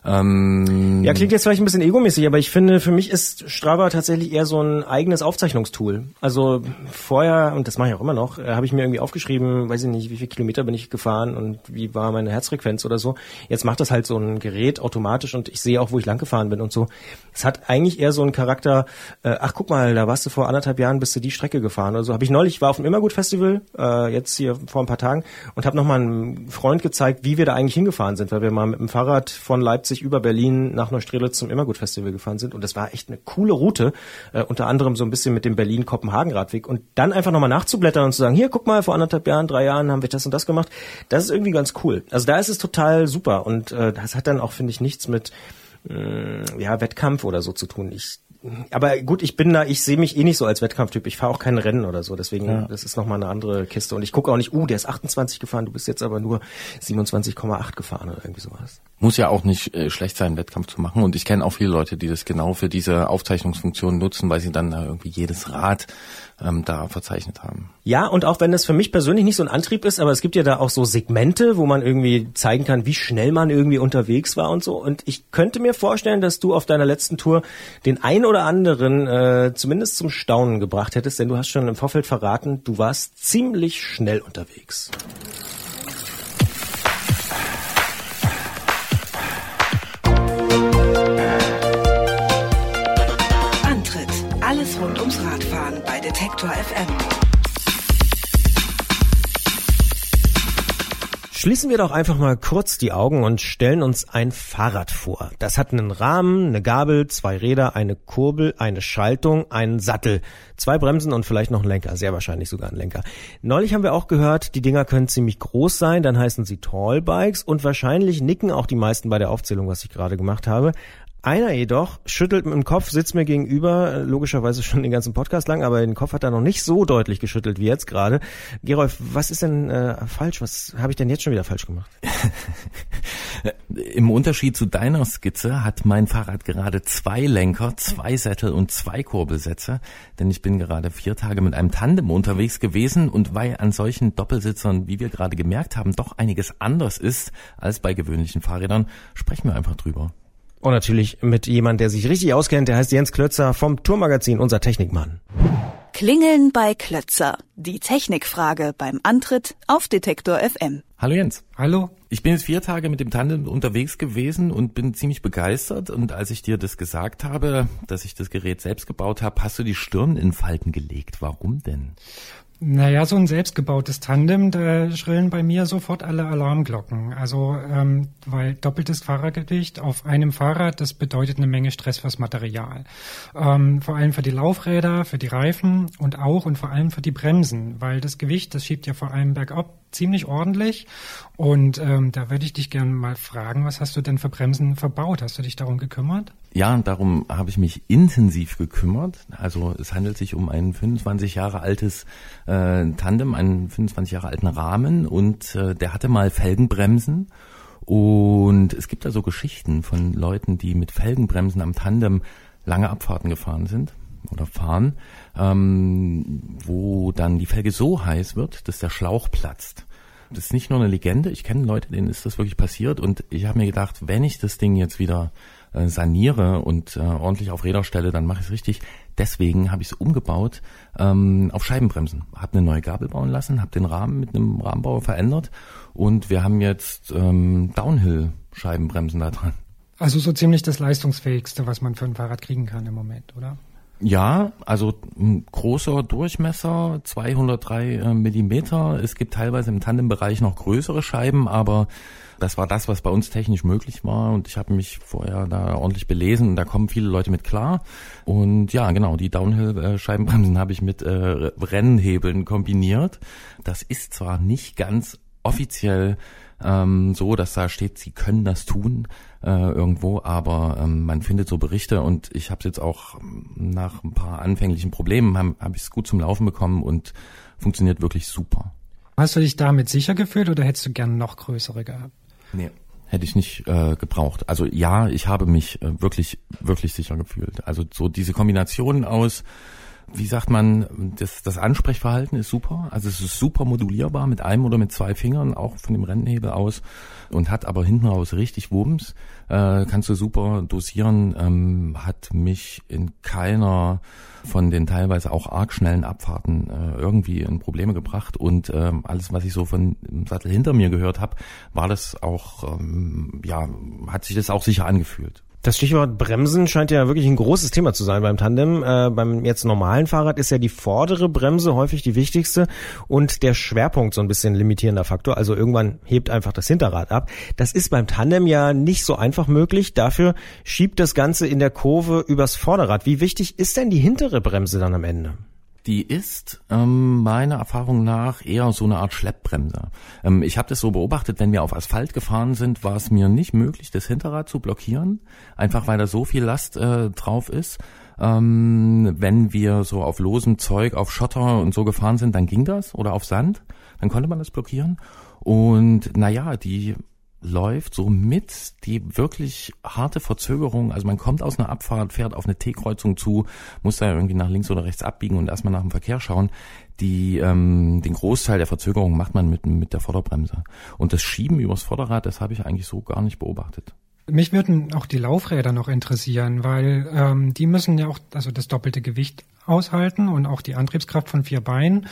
Ähm, Ja, klingt jetzt vielleicht ein bisschen egomäßig, aber ich finde, für mich ist Strava tatsächlich eher so ein eigenes Aufzeichnungstool. Also vorher, und das mache ich auch immer noch, äh, habe ich mir irgendwie aufgeschrieben, weiß ich nicht, wie viele Kilometer bin ich gefahren und wie war meine Herzfrequenz oder so. Jetzt macht das halt so ein Gerät automatisch und ich sehe auch, wo ich lang gefahren bin und so. Es hat eigentlich eher so einen Charakter, äh, ach guck mal, da warst du vor anderthalb Jahren, bist du die Strecke gefahren oder so. Habe ich neulich, ich war auf dem Immergut-Festival, äh, jetzt hier vor ein paar Tagen und habe nochmal einem Freund gezeigt, wie wir da eigentlich hingefahren sind, weil wir mal mit dem Fahrrad von Leipzig über Berlin nach Neustrelitz zum Immergut-Festival gefahren sind und das war echt eine coole Route, äh, unter anderem so ein bisschen mit dem Berlin-Kopenhagen-Radweg und dann einfach nochmal nachzublättern und zu sagen, hier, guck mal, vor anderthalb Jahren, drei Jahren haben wir das und das gemacht, das ist irgendwie ganz cool. Also da ist es total super und äh, das hat dann auch, finde ich, nichts mit ja, Wettkampf oder so zu tun. Ich aber gut, ich bin da, ich sehe mich eh nicht so als Wettkampftyp. Ich fahre auch kein Rennen oder so, deswegen das ist noch mal eine andere Kiste. Und ich gucke auch nicht, uh, der ist 28 gefahren, du bist jetzt aber nur 27,8 gefahren oder irgendwie sowas. muss ja auch nicht äh, schlecht sein, einen Wettkampf zu machen. Und ich kenne auch viele Leute, die das genau für diese Aufzeichnungsfunktion nutzen, weil sie dann da irgendwie jedes Rad ähm, da verzeichnet haben. Ja, und auch wenn es für mich persönlich nicht so ein Antrieb ist, aber es gibt ja da auch so Segmente, wo man irgendwie zeigen kann, wie schnell man irgendwie unterwegs war und so. Und ich könnte mir vorstellen, dass du auf deiner letzten Tour den ein oder anderen äh, zumindest zum Staunen gebracht hättest, denn du hast schon im Vorfeld verraten, du warst ziemlich schnell unterwegs. Detektor FM. Schließen wir doch einfach mal kurz die Augen und stellen uns ein Fahrrad vor. Das hat einen Rahmen, eine Gabel, zwei Räder, eine Kurbel, eine Schaltung, einen Sattel, zwei Bremsen und vielleicht noch einen Lenker, sehr wahrscheinlich sogar einen Lenker. Neulich haben wir auch gehört, die Dinger können ziemlich groß sein, dann heißen sie Tallbikes und wahrscheinlich nicken auch die meisten bei der Aufzählung, was ich gerade gemacht habe. Einer jedoch schüttelt mit dem Kopf, sitzt mir gegenüber, äh, logischerweise schon den ganzen Podcast lang, aber den Kopf hat er noch nicht so deutlich geschüttelt wie jetzt gerade. Gerolf, was ist denn äh, falsch? Was habe ich denn jetzt schon wieder falsch gemacht? [laughs] Im Unterschied zu deiner Skizze hat mein Fahrrad gerade zwei Lenker, zwei Sättel und zwei Kurbelsätze, denn ich bin gerade vier Tage mit einem Tandem unterwegs gewesen und weil an solchen Doppelsitzern, wie wir gerade gemerkt haben, doch einiges anders ist als bei gewöhnlichen Fahrrädern, sprechen wir einfach drüber. Und natürlich mit jemand, der sich richtig auskennt, der heißt Jens Klötzer vom Tourmagazin, unser Technikmann. Klingeln bei Klötzer. Die Technikfrage beim Antritt auf Detektor FM. Hallo Jens. Hallo? Ich bin jetzt vier Tage mit dem Tandem unterwegs gewesen und bin ziemlich begeistert. Und als ich dir das gesagt habe, dass ich das Gerät selbst gebaut habe, hast du die Stirn in Falten gelegt. Warum denn? Naja, so ein selbstgebautes Tandem, da schrillen bei mir sofort alle Alarmglocken. Also, ähm, weil doppeltes Fahrergewicht auf einem Fahrrad, das bedeutet eine Menge Stress fürs Material. Ähm, vor allem für die Laufräder, für die Reifen und auch und vor allem für die Bremsen, weil das Gewicht, das schiebt ja vor allem bergab ziemlich ordentlich. Und ähm, da würde ich dich gerne mal fragen, was hast du denn für Bremsen verbaut? Hast du dich darum gekümmert? Ja, darum habe ich mich intensiv gekümmert. Also es handelt sich um ein 25 Jahre altes äh, Tandem, einen 25 Jahre alten Rahmen und äh, der hatte mal Felgenbremsen. Und es gibt da so Geschichten von Leuten, die mit Felgenbremsen am Tandem lange Abfahrten gefahren sind oder fahren, ähm, wo dann die Felge so heiß wird, dass der Schlauch platzt. Das ist nicht nur eine Legende, ich kenne Leute, denen ist das wirklich passiert und ich habe mir gedacht, wenn ich das Ding jetzt wieder äh, saniere und äh, ordentlich auf Räder stelle, dann mache ich es richtig. Deswegen habe ich es umgebaut ähm, auf Scheibenbremsen. Habe eine neue Gabel bauen lassen, habe den Rahmen mit einem Rahmenbauer verändert und wir haben jetzt ähm, Downhill-Scheibenbremsen da dran. Also so ziemlich das leistungsfähigste, was man für ein Fahrrad kriegen kann im Moment, oder? Ja, also ein großer Durchmesser, 203 äh, Millimeter. Es gibt teilweise im Tandembereich noch größere Scheiben, aber das war das, was bei uns technisch möglich war und ich habe mich vorher da ordentlich belesen da kommen viele Leute mit klar. Und ja, genau, die Downhill-Scheibenbremsen habe ich mit äh, Rennhebeln kombiniert. Das ist zwar nicht ganz offiziell ähm, so, dass da steht, sie können das tun äh, irgendwo, aber ähm, man findet so Berichte und ich habe es jetzt auch ähm, nach ein paar anfänglichen Problemen habe hab ich es gut zum Laufen bekommen und funktioniert wirklich super. Hast du dich damit sicher gefühlt oder hättest du gern noch größere gehabt? Nee. Hätte ich nicht äh, gebraucht. Also ja, ich habe mich äh, wirklich, wirklich sicher gefühlt. Also so diese Kombination aus wie sagt man, das, das Ansprechverhalten ist super. Also es ist super modulierbar mit einem oder mit zwei Fingern, auch von dem Rennhebel aus und hat aber hinten raus richtig Wumms. Äh, kannst du super dosieren, ähm, hat mich in keiner von den teilweise auch arg schnellen Abfahrten äh, irgendwie in Probleme gebracht und ähm, alles, was ich so von dem Sattel hinter mir gehört habe, war das auch, ähm, ja, hat sich das auch sicher angefühlt. Das Stichwort Bremsen scheint ja wirklich ein großes Thema zu sein beim Tandem. Äh, beim jetzt normalen Fahrrad ist ja die vordere Bremse häufig die wichtigste und der Schwerpunkt so ein bisschen limitierender Faktor. Also irgendwann hebt einfach das Hinterrad ab. Das ist beim Tandem ja nicht so einfach möglich. Dafür schiebt das Ganze in der Kurve übers Vorderrad. Wie wichtig ist denn die hintere Bremse dann am Ende? Die ist ähm, meiner Erfahrung nach eher so eine Art Schleppbremse. Ähm, ich habe das so beobachtet, wenn wir auf Asphalt gefahren sind, war es mir nicht möglich, das Hinterrad zu blockieren, einfach weil da so viel Last äh, drauf ist. Ähm, wenn wir so auf losem Zeug, auf Schotter und so gefahren sind, dann ging das oder auf Sand, dann konnte man das blockieren. Und naja, die läuft so mit die wirklich harte Verzögerung. Also man kommt aus einer Abfahrt, fährt auf eine T-Kreuzung zu, muss da irgendwie nach links oder rechts abbiegen und erstmal nach dem Verkehr schauen. Die, ähm, den Großteil der Verzögerung macht man mit, mit der Vorderbremse. Und das Schieben übers Vorderrad, das habe ich eigentlich so gar nicht beobachtet. Mich würden auch die Laufräder noch interessieren, weil ähm, die müssen ja auch also das doppelte Gewicht aushalten und auch die Antriebskraft von vier Beinen.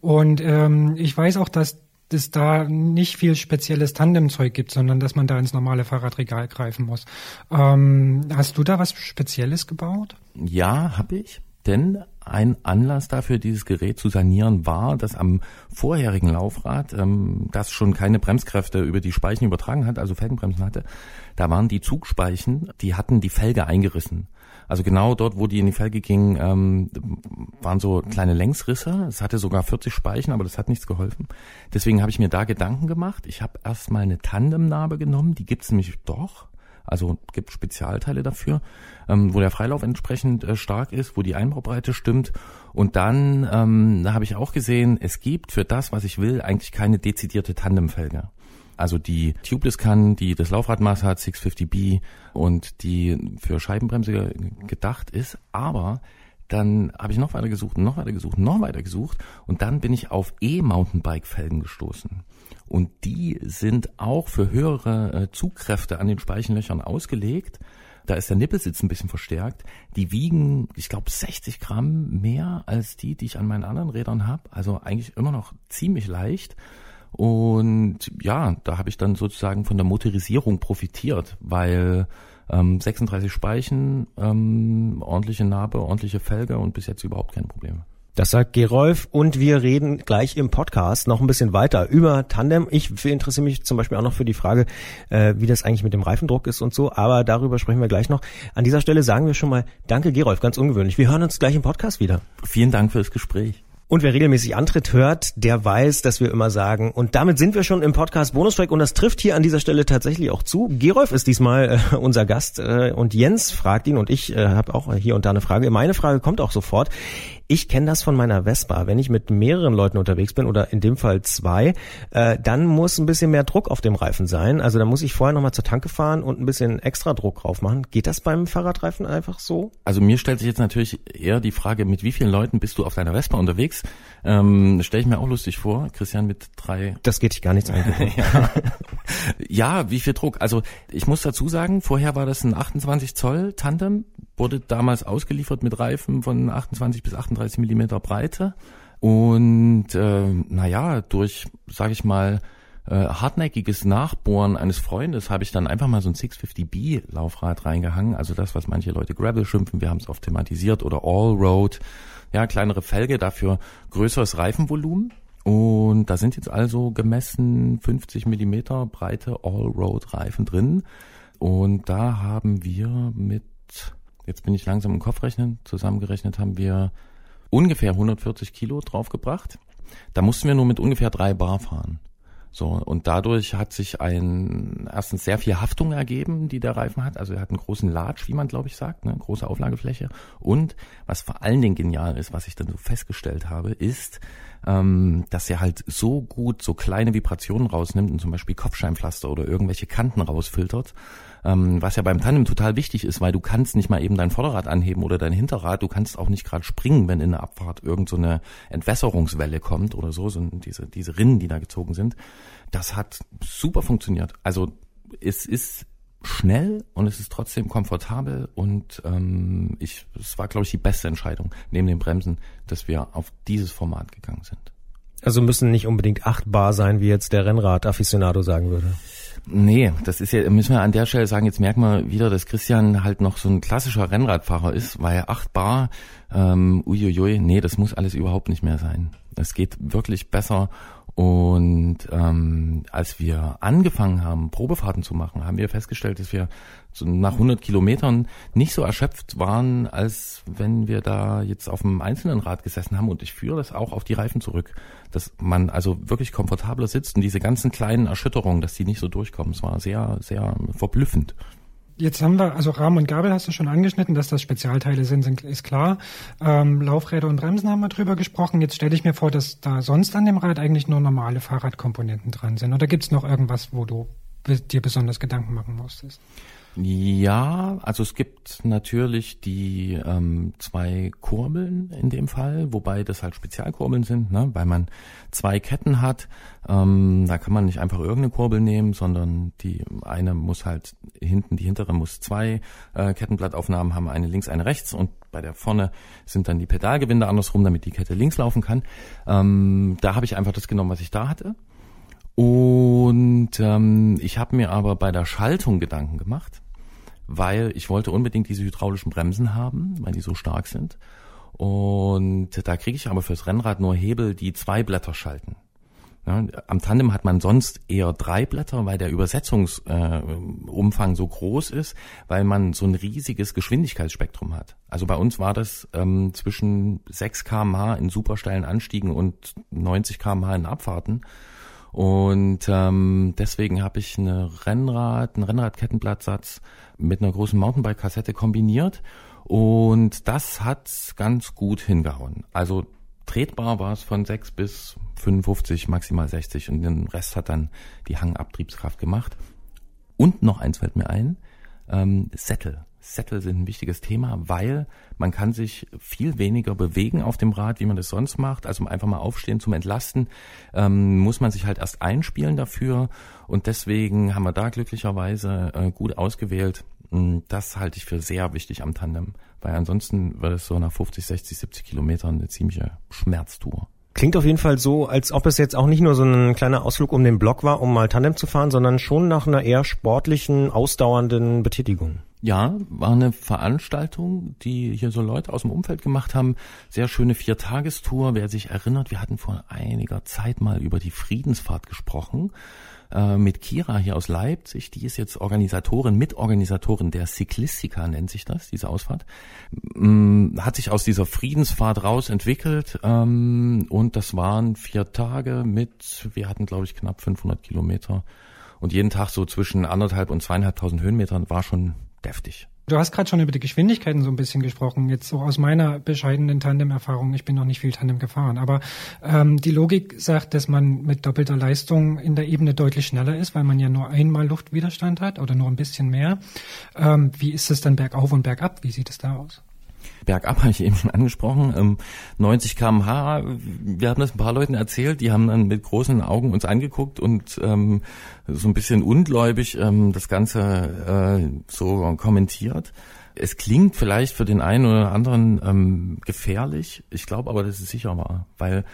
Und ähm, ich weiß auch, dass es da nicht viel spezielles Tandemzeug gibt, sondern dass man da ins normale Fahrradregal greifen muss. Ähm, hast du da was Spezielles gebaut? Ja, habe ich. Denn ein Anlass dafür, dieses Gerät zu sanieren, war, dass am vorherigen Laufrad, ähm, das schon keine Bremskräfte über die Speichen übertragen hat, also Felgenbremsen hatte, da waren die Zugspeichen, die hatten die Felge eingerissen. Also genau dort, wo die in die Felge gingen, ähm, waren so kleine Längsrisse. Es hatte sogar 40 Speichen, aber das hat nichts geholfen. Deswegen habe ich mir da Gedanken gemacht. Ich habe erstmal eine Tandemnarbe genommen, die gibt's nämlich doch. Also gibt Spezialteile dafür, ähm, wo der Freilauf entsprechend äh, stark ist, wo die Einbaubreite stimmt. Und dann ähm, da habe ich auch gesehen, es gibt für das, was ich will, eigentlich keine dezidierte Tandemfelge. Also die Tubeless kann, die das Laufradmaß hat, 650B und die für Scheibenbremse ge- gedacht ist. Aber dann habe ich noch weiter gesucht, noch weiter gesucht, noch weiter gesucht und dann bin ich auf E-Mountainbike-Felgen gestoßen. Und die sind auch für höhere äh, Zugkräfte an den Speichenlöchern ausgelegt. Da ist der Nippelsitz ein bisschen verstärkt. Die wiegen, ich glaube, 60 Gramm mehr als die, die ich an meinen anderen Rädern habe. Also eigentlich immer noch ziemlich leicht. Und ja, da habe ich dann sozusagen von der Motorisierung profitiert, weil ähm, 36 Speichen, ähm, ordentliche Narbe, ordentliche Felge und bis jetzt überhaupt keine Probleme. Das sagt Gerolf und wir reden gleich im Podcast noch ein bisschen weiter über Tandem. Ich interessiere mich zum Beispiel auch noch für die Frage, äh, wie das eigentlich mit dem Reifendruck ist und so, aber darüber sprechen wir gleich noch. An dieser Stelle sagen wir schon mal Danke Gerolf, ganz ungewöhnlich. Wir hören uns gleich im Podcast wieder. Vielen Dank fürs Gespräch. Und wer regelmäßig Antritt hört, der weiß, dass wir immer sagen. Und damit sind wir schon im Podcast Bonustrack und das trifft hier an dieser Stelle tatsächlich auch zu. Gerolf ist diesmal äh, unser Gast äh, und Jens fragt ihn und ich äh, habe auch hier und da eine Frage. Meine Frage kommt auch sofort. Ich kenne das von meiner Vespa. Wenn ich mit mehreren Leuten unterwegs bin oder in dem Fall zwei, äh, dann muss ein bisschen mehr Druck auf dem Reifen sein. Also da muss ich vorher nochmal zur Tanke fahren und ein bisschen extra Druck drauf machen. Geht das beim Fahrradreifen einfach so? Also mir stellt sich jetzt natürlich eher die Frage, mit wie vielen Leuten bist du auf deiner Vespa unterwegs? Ähm, Stelle ich mir auch lustig vor, Christian mit drei. Das geht dich gar nichts an. [laughs] ja. Ja, wie viel Druck? Also ich muss dazu sagen, vorher war das ein 28 Zoll Tandem, wurde damals ausgeliefert mit Reifen von 28 bis 38 Millimeter Breite. Und äh, naja, durch, sage ich mal, äh, hartnäckiges Nachbohren eines Freundes habe ich dann einfach mal so ein 650B Laufrad reingehangen. Also das, was manche Leute Gravel schimpfen, wir haben es oft thematisiert oder Allroad. Ja, kleinere Felge, dafür größeres Reifenvolumen. Und da sind jetzt also gemessen 50 Millimeter breite Allroad-Reifen drin. Und da haben wir mit, jetzt bin ich langsam im Kopf rechnen, zusammengerechnet haben wir ungefähr 140 Kilo draufgebracht. Da mussten wir nur mit ungefähr drei Bar fahren. So, und dadurch hat sich ein, erstens sehr viel Haftung ergeben, die der Reifen hat. Also er hat einen großen Latsch, wie man glaube ich sagt, eine große Auflagefläche. Und was vor allen Dingen genial ist, was ich dann so festgestellt habe, ist, ähm, dass er halt so gut so kleine Vibrationen rausnimmt und zum Beispiel Kopfscheinpflaster oder irgendwelche Kanten rausfiltert, ähm, was ja beim Tandem total wichtig ist, weil du kannst nicht mal eben dein Vorderrad anheben oder dein Hinterrad, du kannst auch nicht gerade springen, wenn in der Abfahrt irgend so eine Entwässerungswelle kommt oder so, so diese, diese Rinnen, die da gezogen sind. Das hat super funktioniert. Also es ist schnell und es ist trotzdem komfortabel und ähm, ich, es war, glaube ich, die beste Entscheidung neben den Bremsen, dass wir auf dieses Format gegangen sind. Also müssen nicht unbedingt 8 Bar sein, wie jetzt der Rennrad-Afficionado sagen würde. Nee, das ist ja, müssen wir an der Stelle sagen, jetzt merken wir wieder, dass Christian halt noch so ein klassischer Rennradfahrer ist, weil 8 Bar, ähm, uiuiui, nee, das muss alles überhaupt nicht mehr sein. Es geht wirklich besser und ähm, als wir angefangen haben, Probefahrten zu machen, haben wir festgestellt, dass wir so nach 100 Kilometern nicht so erschöpft waren, als wenn wir da jetzt auf einem einzelnen Rad gesessen haben. Und ich führe das auch auf die Reifen zurück, dass man also wirklich komfortabler sitzt und diese ganzen kleinen Erschütterungen, dass die nicht so durchkommen. Es war sehr, sehr verblüffend. Jetzt haben wir, also Rahmen und Gabel hast du schon angeschnitten, dass das Spezialteile sind, sind ist klar. Ähm, Laufräder und Bremsen haben wir drüber gesprochen. Jetzt stelle ich mir vor, dass da sonst an dem Rad eigentlich nur normale Fahrradkomponenten dran sind. Oder gibt es noch irgendwas, wo du dir besonders Gedanken machen musstest? Ja, also es gibt natürlich die ähm, zwei Kurbeln in dem Fall, wobei das halt Spezialkurbeln sind, ne? weil man zwei Ketten hat. Ähm, da kann man nicht einfach irgendeine Kurbel nehmen, sondern die eine muss halt hinten, die hintere muss zwei äh, Kettenblattaufnahmen haben, eine links, eine rechts und bei der vorne sind dann die Pedalgewinde andersrum, damit die Kette links laufen kann. Ähm, da habe ich einfach das genommen, was ich da hatte. Und ähm, ich habe mir aber bei der Schaltung Gedanken gemacht, weil ich wollte unbedingt diese hydraulischen Bremsen haben, weil die so stark sind. Und da kriege ich aber fürs Rennrad nur Hebel, die zwei Blätter schalten. Ja, am Tandem hat man sonst eher drei Blätter, weil der Übersetzungsumfang äh, so groß ist, weil man so ein riesiges Geschwindigkeitsspektrum hat. Also bei uns war das ähm, zwischen 6 kmh in supersteilen Anstiegen und 90 kmh in Abfahrten. Und ähm, deswegen habe ich eine Rennrad, einen Rennradkettenblattsatz mit einer großen Mountainbike-Kassette kombiniert. Und das hat ganz gut hingehauen. Also tretbar war es von 6 bis 55, maximal 60 und den Rest hat dann die Hangabtriebskraft gemacht. Und noch eins fällt mir ein, ähm, Sättel. Sättel sind ein wichtiges Thema, weil man kann sich viel weniger bewegen auf dem Rad, wie man das sonst macht. Also einfach mal aufstehen zum Entlasten, ähm, muss man sich halt erst einspielen dafür. Und deswegen haben wir da glücklicherweise äh, gut ausgewählt. Mm, Das halte ich für sehr wichtig am Tandem, weil ansonsten wird es so nach 50, 60, 70 Kilometern eine ziemliche Schmerztour. Klingt auf jeden Fall so, als ob es jetzt auch nicht nur so ein kleiner Ausflug um den Block war, um mal Tandem zu fahren, sondern schon nach einer eher sportlichen, ausdauernden Betätigung. Ja, war eine Veranstaltung, die hier so Leute aus dem Umfeld gemacht haben. Sehr schöne Viertagestour. Wer sich erinnert, wir hatten vor einiger Zeit mal über die Friedensfahrt gesprochen äh, mit Kira hier aus Leipzig. Die ist jetzt Organisatorin, Mitorganisatorin der Cyclistica nennt sich das, diese Ausfahrt. Mm, Hat sich aus dieser Friedensfahrt raus entwickelt ähm, und das waren vier Tage mit, wir hatten glaube ich knapp 500 Kilometer und jeden Tag so zwischen anderthalb und zweieinhalbtausend Höhenmetern war schon deftig. Du hast gerade schon über die Geschwindigkeiten so ein bisschen gesprochen. Jetzt so aus meiner bescheidenen Tandem-Erfahrung, ich bin noch nicht viel Tandem gefahren, aber ähm, die Logik sagt, dass man mit doppelter Leistung in der Ebene deutlich schneller ist, weil man ja nur einmal Luftwiderstand hat oder nur ein bisschen mehr. Ähm, wie ist es dann bergauf und bergab? Wie sieht es da aus? Bergab [laughs] habe ich eben schon angesprochen, ähm, 90 km/h. Wir haben das ein paar Leuten erzählt, die haben dann mit großen Augen uns angeguckt und ähm, so ein bisschen ungläubig ähm, das Ganze äh, so kommentiert. Es klingt vielleicht für den einen oder anderen ähm, gefährlich. Ich glaube aber, dass es sicher war, weil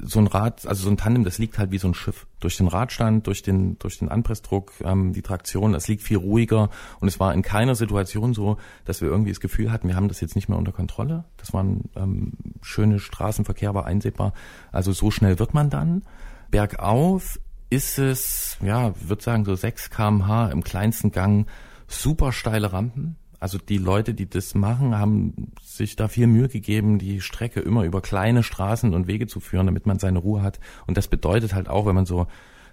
so ein Rad, also so ein Tandem, das liegt halt wie so ein Schiff. Durch den Radstand, durch den, durch den Anpressdruck, ähm, die Traktion, das liegt viel ruhiger. Und es war in keiner Situation so, dass wir irgendwie das Gefühl hatten, wir haben das jetzt nicht mehr unter Kontrolle. Das war ein ähm, schöner Straßenverkehr, war einsehbar. Also so schnell wird man dann. Bergauf ist es, ja, würde sagen so 6 kmh im kleinsten Gang, super steile Rampen. Also die Leute, die das machen, haben sich da viel Mühe gegeben, die Strecke immer über kleine Straßen und Wege zu führen, damit man seine Ruhe hat. Und das bedeutet halt auch, wenn man so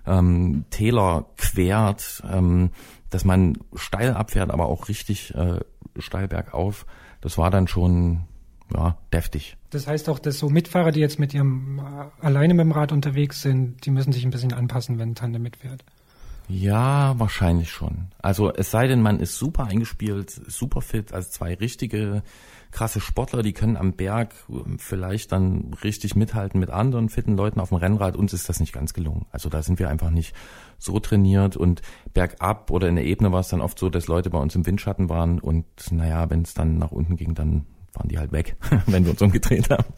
ähm, Täler quert, ähm, dass man steil abfährt, aber auch richtig äh, steil bergauf. Das war dann schon ja, deftig. Das heißt auch, dass so Mitfahrer, die jetzt mit ihrem äh, alleine mit dem Rad unterwegs sind, die müssen sich ein bisschen anpassen, wenn ein Tandem mitfährt. Ja, wahrscheinlich schon. Also es sei denn, man ist super eingespielt, super fit, also zwei richtige krasse Sportler, die können am Berg ähm, vielleicht dann richtig mithalten mit anderen fitten Leuten auf dem Rennrad. Uns ist das nicht ganz gelungen. Also da sind wir einfach nicht so trainiert und bergab oder in der Ebene war es dann oft so, dass Leute bei uns im Windschatten waren und naja, wenn es dann nach unten ging, dann waren die halt weg, [laughs] wenn wir uns umgedreht haben.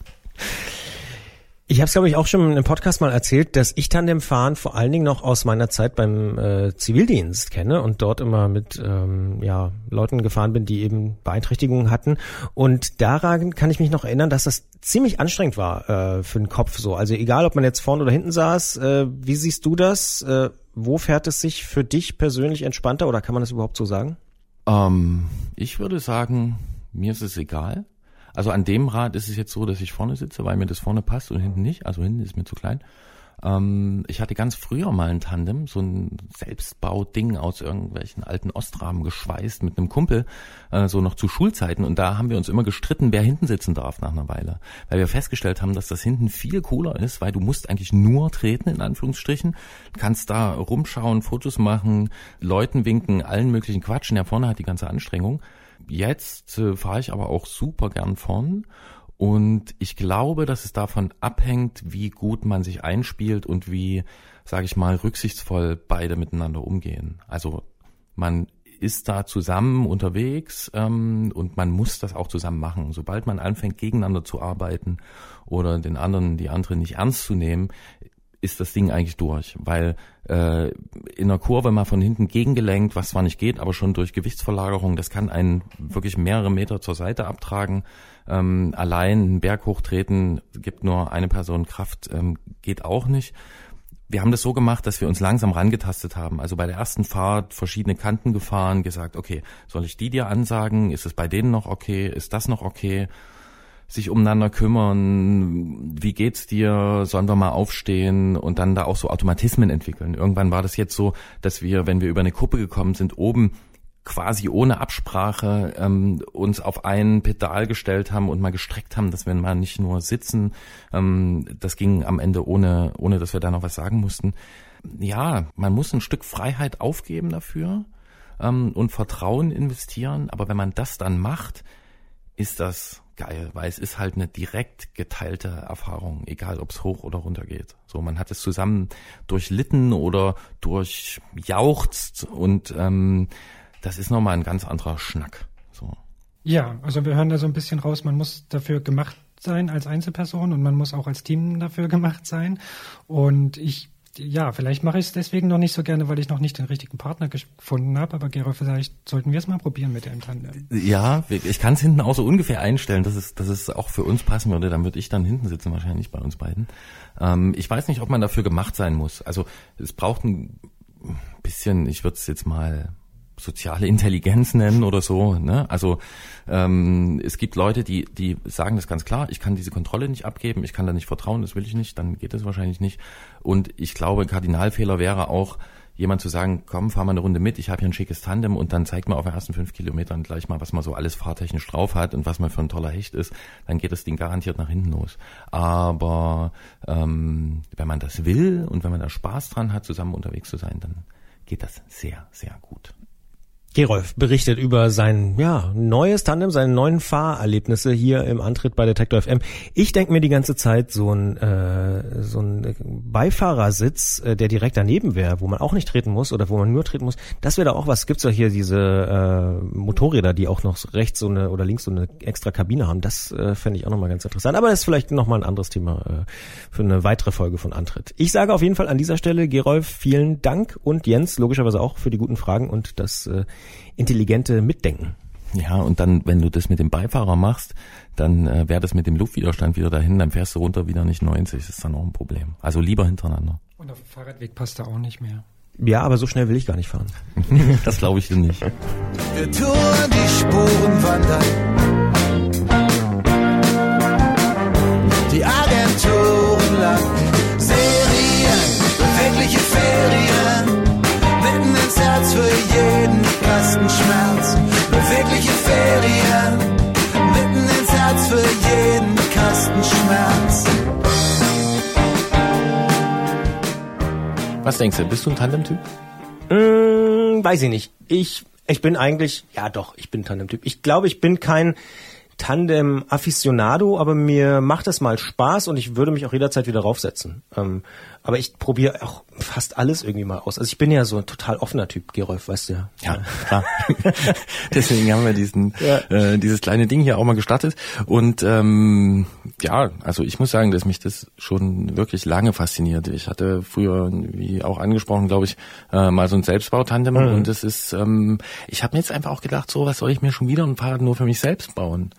Ich habe es, glaube ich, auch schon im Podcast mal erzählt, dass ich Tandemfahren vor allen Dingen noch aus meiner Zeit beim äh, Zivildienst kenne und dort immer mit ähm, ja, Leuten gefahren bin, die eben Beeinträchtigungen hatten. Und daran kann ich mich noch erinnern, dass das ziemlich anstrengend war äh, für den Kopf so. Also egal, ob man jetzt vorne oder hinten saß, äh, wie siehst du das? Äh, wo fährt es sich für dich persönlich entspannter oder kann man das überhaupt so sagen? Ähm, ich würde sagen, mir ist es egal. Also an dem Rad ist es jetzt so, dass ich vorne sitze, weil mir das vorne passt und hinten nicht. Also hinten ist mir zu klein. Ähm, ich hatte ganz früher mal ein Tandem, so ein Selbstbauding aus irgendwelchen alten Ostrahmen geschweißt mit einem Kumpel, äh, so noch zu Schulzeiten. Und da haben wir uns immer gestritten, wer hinten sitzen darf nach einer Weile. Weil wir festgestellt haben, dass das hinten viel cooler ist, weil du musst eigentlich nur treten, in Anführungsstrichen. Kannst da rumschauen, Fotos machen, Leuten winken, allen möglichen Quatschen. Ja, vorne hat die ganze Anstrengung. Jetzt äh, fahre ich aber auch super gern vorn. Und ich glaube, dass es davon abhängt, wie gut man sich einspielt und wie, sage ich mal, rücksichtsvoll beide miteinander umgehen. Also man ist da zusammen unterwegs ähm, und man muss das auch zusammen machen. Sobald man anfängt, gegeneinander zu arbeiten oder den anderen, die anderen nicht ernst zu nehmen, ist das Ding eigentlich durch, weil äh, in der Kurve mal von hinten gegengelenkt, was zwar nicht geht, aber schon durch Gewichtsverlagerung, das kann einen wirklich mehrere Meter zur Seite abtragen. Ähm, allein einen Berg hochtreten gibt nur eine Person Kraft, ähm, geht auch nicht. Wir haben das so gemacht, dass wir uns langsam rangetastet haben. Also bei der ersten Fahrt verschiedene Kanten gefahren, gesagt, okay, soll ich die dir ansagen? Ist es bei denen noch okay? Ist das noch okay? Sich umeinander kümmern, wie geht's dir, sollen wir mal aufstehen und dann da auch so Automatismen entwickeln. Irgendwann war das jetzt so, dass wir, wenn wir über eine Kuppe gekommen sind, oben quasi ohne Absprache ähm, uns auf ein Pedal gestellt haben und mal gestreckt haben, dass wir mal nicht nur sitzen. Ähm, das ging am Ende ohne, ohne dass wir da noch was sagen mussten. Ja, man muss ein Stück Freiheit aufgeben dafür ähm, und Vertrauen investieren, aber wenn man das dann macht, ist das geil, weil es ist halt eine direkt geteilte Erfahrung, egal ob es hoch oder runter geht. So, man hat es zusammen durchlitten oder durchjauchzt und ähm, das ist nochmal ein ganz anderer Schnack. So. Ja, also wir hören da so ein bisschen raus, man muss dafür gemacht sein als Einzelperson und man muss auch als Team dafür [laughs] gemacht sein. Und ich ja, vielleicht mache ich es deswegen noch nicht so gerne, weil ich noch nicht den richtigen Partner gefunden habe. Aber Gero, vielleicht sollten wir es mal probieren mit dem Tandem. Ja, ich kann es hinten auch so ungefähr einstellen, dass es, dass es auch für uns passen würde. Dann würde ich dann hinten sitzen, wahrscheinlich bei uns beiden. Ähm, ich weiß nicht, ob man dafür gemacht sein muss. Also es braucht ein bisschen, ich würde es jetzt mal soziale Intelligenz nennen oder so. Ne? Also ähm, es gibt Leute, die die sagen das ganz klar: Ich kann diese Kontrolle nicht abgeben, ich kann da nicht vertrauen, das will ich nicht, dann geht das wahrscheinlich nicht. Und ich glaube, Kardinalfehler wäre auch jemand zu sagen: Komm, fahr mal eine Runde mit, ich habe hier ein schickes Tandem und dann zeigt mir auf den ersten fünf Kilometern gleich mal, was man so alles fahrtechnisch drauf hat und was man für ein toller Hecht ist. Dann geht das Ding garantiert nach hinten los. Aber ähm, wenn man das will und wenn man da Spaß dran hat, zusammen unterwegs zu sein, dann geht das sehr, sehr gut. Gerolf berichtet über sein ja, neues Tandem, seine neuen Fahrerlebnisse hier im Antritt bei Detektor FM. Ich denke mir die ganze Zeit so ein, äh, so ein Beifahrersitz, äh, der direkt daneben wäre, wo man auch nicht treten muss oder wo man nur treten muss. Das wäre da auch was. Es ja hier diese äh, Motorräder, die auch noch rechts so eine oder links so eine extra Kabine haben. Das äh, fände ich auch nochmal ganz interessant. Aber das ist vielleicht nochmal ein anderes Thema äh, für eine weitere Folge von Antritt. Ich sage auf jeden Fall an dieser Stelle, Gerolf, vielen Dank und Jens logischerweise auch für die guten Fragen und das äh, intelligente Mitdenken. Ja, und dann, wenn du das mit dem Beifahrer machst, dann äh, wäre das mit dem Luftwiderstand wieder dahin, dann fährst du runter wieder nicht 90, das ist dann auch ein Problem. Also lieber hintereinander. Und auf dem Fahrradweg passt er auch nicht mehr. Ja, aber so schnell will ich gar nicht fahren. [laughs] das glaube ich dir nicht. Wir tun die Spuren wandern. Die Agenturen landen. Serien, bewegliche Ferien. Mitten ins Herz für jeden Kastenschmerz. Bewegliche Ferien. Mitten ins Herz für jeden Kastenschmerz. Was denkst du, bist du ein Tandem-Typ? Mm, weiß ich nicht. Ich, ich bin eigentlich, ja doch, ich bin Tandem-Typ. Ich glaube, ich bin kein Tandem-Afficionado, aber mir macht das mal Spaß und ich würde mich auch jederzeit wieder raufsetzen. Ähm, aber ich probiere auch fast alles irgendwie mal aus. Also ich bin ja so ein total offener Typ, Gerolf, weißt du ja. Ja, klar. [laughs] Deswegen haben wir diesen, Ja. äh, dieses kleine Ding hier auch mal gestartet. Und ähm, ja, also ich muss sagen, dass mich das schon wirklich lange fasziniert. Ich hatte früher, wie auch angesprochen, glaube ich, äh, mal so ein Selbstbautandem Mhm. und das ist, ähm, ich habe mir jetzt einfach auch gedacht, so was soll ich mir schon wieder ein Fahrrad nur für mich selbst bauen?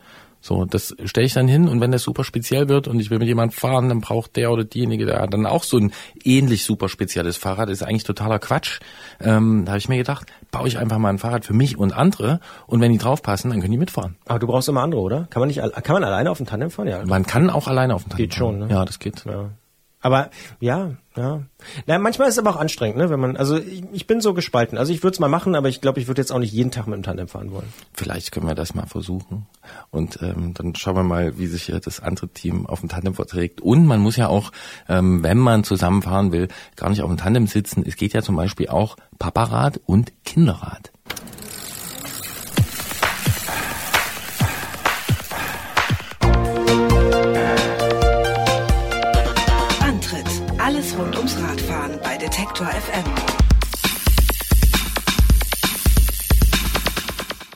So, das stelle ich dann hin und wenn das super speziell wird und ich will mit jemandem fahren, dann braucht der oder diejenige da dann auch so ein ähnlich super spezielles Fahrrad. Das ist eigentlich totaler Quatsch. Ähm, da habe ich mir gedacht, baue ich einfach mal ein Fahrrad für mich und andere und wenn die draufpassen, dann können die mitfahren. Aber du brauchst immer andere, oder? Kann man nicht, kann man alleine auf dem Tandem fahren? Ja. Man kann auch alleine auf dem Tandem Geht schon, fahren. ne? Ja, das geht. Ja. Aber ja, ja. Na, manchmal ist es aber auch anstrengend, ne? Wenn man, also ich, ich bin so gespalten. Also ich würde es mal machen, aber ich glaube, ich würde jetzt auch nicht jeden Tag mit dem Tandem fahren wollen. Vielleicht können wir das mal versuchen. Und ähm, dann schauen wir mal, wie sich das andere Team auf dem Tandem verträgt. Und man muss ja auch, ähm, wenn man zusammenfahren will, gar nicht auf dem Tandem sitzen. Es geht ja zum Beispiel auch Paparad und Kinderrad. Rund ums Radfahren bei Detektor FM.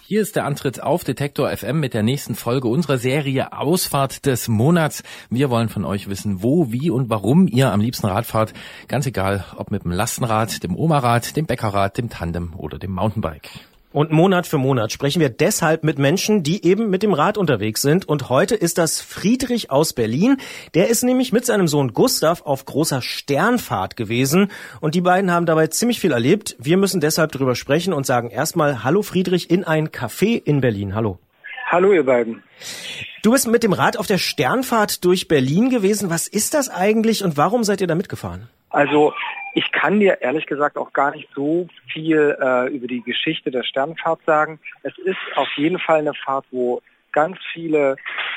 Hier ist der Antritt auf Detektor FM mit der nächsten Folge unserer Serie Ausfahrt des Monats. Wir wollen von euch wissen, wo, wie und warum ihr am liebsten Rad fahrt. Ganz egal, ob mit dem Lastenrad, dem Omarad, dem Bäckerrad, dem Tandem oder dem Mountainbike. Und Monat für Monat sprechen wir deshalb mit Menschen, die eben mit dem Rad unterwegs sind. Und heute ist das Friedrich aus Berlin. Der ist nämlich mit seinem Sohn Gustav auf großer Sternfahrt gewesen. Und die beiden haben dabei ziemlich viel erlebt. Wir müssen deshalb drüber sprechen und sagen erstmal Hallo Friedrich in ein Café in Berlin. Hallo. Hallo ihr beiden. Du bist mit dem Rad auf der Sternfahrt durch Berlin gewesen. Was ist das eigentlich und warum seid ihr da mitgefahren? Also ich kann dir ehrlich gesagt auch gar nicht so viel äh, über die Geschichte der Sternfahrt sagen. Es ist auf jeden Fall eine Fahrt, wo ganz viele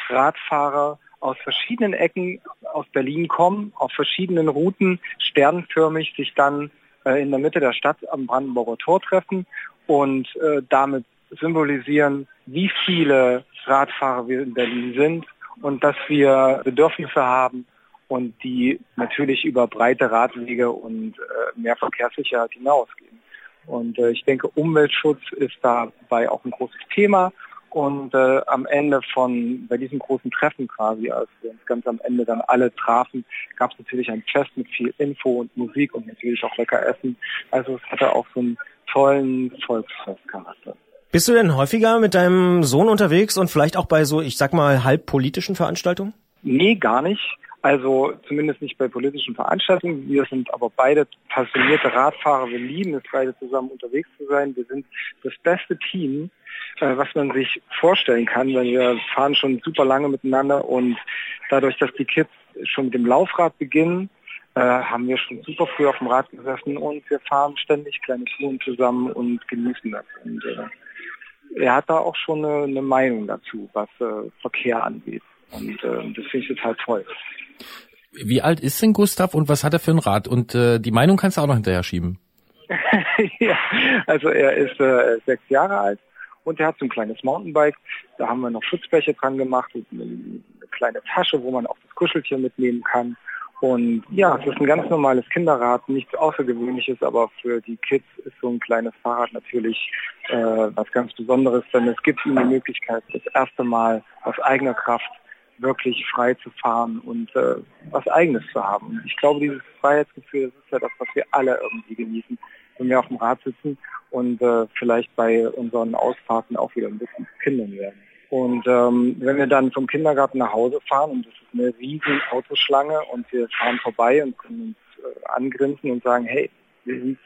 Radfahrer aus verschiedenen Ecken aus Berlin kommen, auf verschiedenen Routen, sternförmig sich dann äh, in der Mitte der Stadt am Brandenburger Tor treffen und äh, damit symbolisieren, wie viele Radfahrer wir in Berlin sind und dass wir Bedürfnisse haben und die natürlich über breite Radwege und äh, mehr Verkehrssicherheit hinausgehen. Und äh, ich denke, Umweltschutz ist dabei auch ein großes Thema. Und äh, am Ende von, bei diesem großen Treffen quasi, als wir uns ganz am Ende dann alle trafen, gab es natürlich ein Fest mit viel Info und Musik und natürlich auch lecker Essen. Also es hatte auch so einen tollen Volksfestcharakter. Bist du denn häufiger mit deinem Sohn unterwegs und vielleicht auch bei so, ich sag mal, halb politischen Veranstaltungen? Nee, gar nicht. Also zumindest nicht bei politischen Veranstaltungen. Wir sind aber beide passionierte Radfahrer. Wir lieben es, beide zusammen unterwegs zu sein. Wir sind das beste Team, äh, was man sich vorstellen kann, weil wir fahren schon super lange miteinander und dadurch, dass die Kids schon mit dem Laufrad beginnen, äh, haben wir schon super früh auf dem Rad gesessen und wir fahren ständig kleine Touren zusammen und genießen das. Und äh, er hat da auch schon eine, eine Meinung dazu, was äh, Verkehr angeht. Und äh, das finde ich total toll. Wie alt ist denn Gustav und was hat er für ein Rad? Und äh, die Meinung kannst du auch noch hinterher schieben. [laughs] ja, also er ist äh, sechs Jahre alt und er hat so ein kleines Mountainbike. Da haben wir noch Schutzbleche dran gemacht und eine, eine kleine Tasche, wo man auch das Kuscheltier mitnehmen kann. Und ja, es ist ein ganz normales Kinderrad, nichts Außergewöhnliches, aber für die Kids ist so ein kleines Fahrrad natürlich äh, was ganz Besonderes, denn es gibt ihnen die Möglichkeit, das erste Mal aus eigener Kraft wirklich frei zu fahren und äh, was Eigenes zu haben. Ich glaube, dieses Freiheitsgefühl, das ist ja das, was wir alle irgendwie genießen, wenn wir auf dem Rad sitzen und äh, vielleicht bei unseren Ausfahrten auch wieder ein bisschen Kindern werden. Und ähm, wenn wir dann vom Kindergarten nach Hause fahren und das ist eine riesen Autoschlange und wir fahren vorbei und können uns äh, angrinsen und sagen, hey, wir sind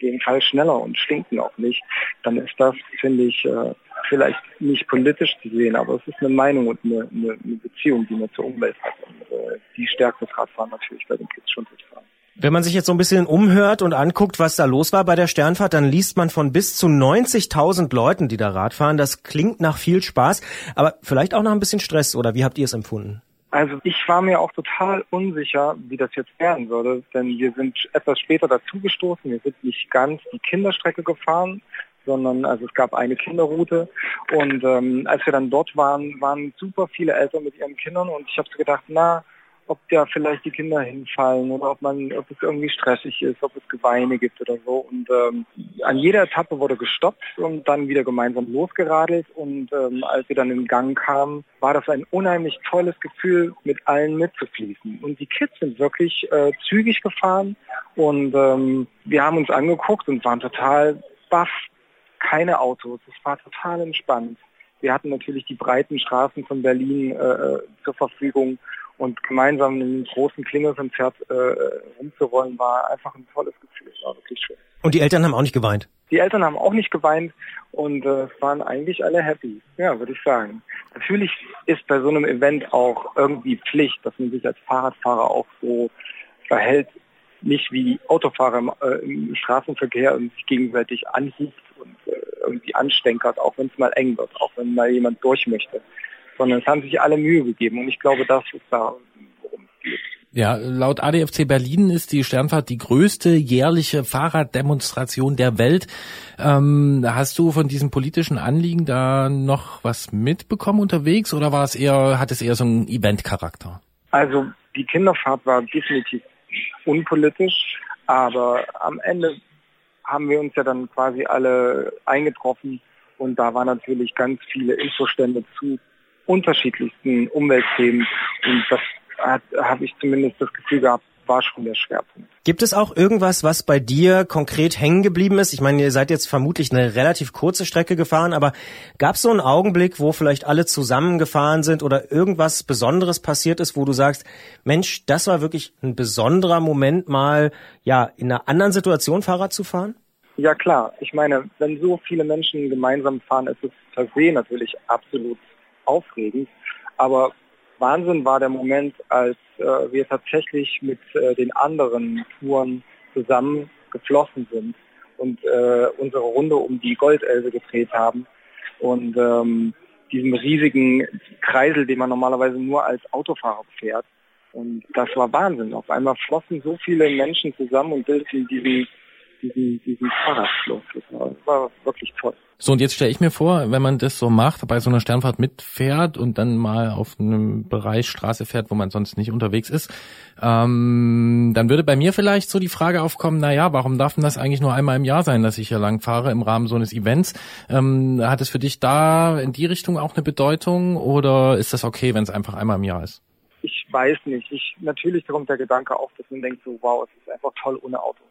jeden Fall schneller und stinken auch nicht, dann ist das, finde ich, äh, vielleicht nicht politisch zu sehen, aber es ist eine Meinung und eine, eine, eine Beziehung, die man zur Umwelt hat. Und äh, die stärkt das Radfahren natürlich bei den Kids schon total. Wenn man sich jetzt so ein bisschen umhört und anguckt, was da los war bei der Sternfahrt, dann liest man von bis zu 90.000 Leuten, die da Rad fahren. Das klingt nach viel Spaß, aber vielleicht auch nach ein bisschen Stress, oder wie habt ihr es empfunden? Also ich war mir auch total unsicher, wie das jetzt werden würde, denn wir sind etwas später dazugestoßen. Wir sind nicht ganz die Kinderstrecke gefahren, sondern also es gab eine Kinderroute und ähm, als wir dann dort waren, waren super viele Eltern mit ihren Kindern und ich habe so gedacht, na, ob da vielleicht die Kinder hinfallen oder ob man, ob es irgendwie stressig ist, ob es Geweine gibt oder so. Und ähm, an jeder Etappe wurde gestoppt und dann wieder gemeinsam losgeradelt. Und ähm, als wir dann in Gang kamen, war das ein unheimlich tolles Gefühl, mit allen mitzufließen. Und die Kids sind wirklich äh, zügig gefahren und ähm, wir haben uns angeguckt und waren total baff. Keine Autos, es war total entspannt. Wir hatten natürlich die breiten Straßen von Berlin äh, zur Verfügung und gemeinsam in einem großen Klingelkonzert äh, rumzurollen, war einfach ein tolles Gefühl. Es war wirklich schön. Und die Eltern haben auch nicht geweint? Die Eltern haben auch nicht geweint und äh, waren eigentlich alle happy, ja, würde ich sagen. Natürlich ist bei so einem Event auch irgendwie Pflicht, dass man sich als Fahrradfahrer auch so verhält, nicht wie Autofahrer im, äh, im Straßenverkehr und sich gegenseitig anhieft und äh, irgendwie anstänkert, auch wenn es mal eng wird, auch wenn mal jemand durch möchte sondern es haben sich alle Mühe gegeben und ich glaube, das ist da, worum es geht. Ja, laut ADFC Berlin ist die Sternfahrt die größte jährliche Fahrraddemonstration der Welt. Ähm, hast du von diesem politischen Anliegen da noch was mitbekommen unterwegs oder war es eher, hat es eher so einen Eventcharakter? Also die Kinderfahrt war definitiv unpolitisch, aber am Ende haben wir uns ja dann quasi alle eingetroffen und da waren natürlich ganz viele Infostände zu unterschiedlichsten Umweltthemen und das habe ich zumindest das Gefühl gehabt, war schon der Schwerpunkt. Gibt es auch irgendwas, was bei dir konkret hängen geblieben ist? Ich meine, ihr seid jetzt vermutlich eine relativ kurze Strecke gefahren, aber gab es so einen Augenblick, wo vielleicht alle zusammengefahren sind oder irgendwas Besonderes passiert ist, wo du sagst, Mensch, das war wirklich ein besonderer Moment, mal ja in einer anderen Situation Fahrrad zu fahren? Ja klar, ich meine, wenn so viele Menschen gemeinsam fahren, ist es per se natürlich absolut aufregend. Aber Wahnsinn war der Moment, als äh, wir tatsächlich mit äh, den anderen Touren zusammen geflossen sind und äh, unsere Runde um die Goldelbe gedreht haben und ähm, diesem riesigen Kreisel, den man normalerweise nur als Autofahrer fährt. Und das war Wahnsinn. Auf einmal flossen so viele Menschen zusammen und bildeten diesen diesen, diesen Fahrradfluss. Das war, war wirklich toll. So, und jetzt stelle ich mir vor, wenn man das so macht, bei so einer Sternfahrt mitfährt und dann mal auf einem Bereich Straße fährt, wo man sonst nicht unterwegs ist, ähm, dann würde bei mir vielleicht so die Frage aufkommen, na ja, warum darf denn das eigentlich nur einmal im Jahr sein, dass ich hier lang fahre im Rahmen so eines Events? Ähm, hat es für dich da in die Richtung auch eine Bedeutung oder ist das okay, wenn es einfach einmal im Jahr ist? Ich weiß nicht. Ich, natürlich kommt der Gedanke auf, dass man denkt so, wow, es ist einfach toll ohne Auto.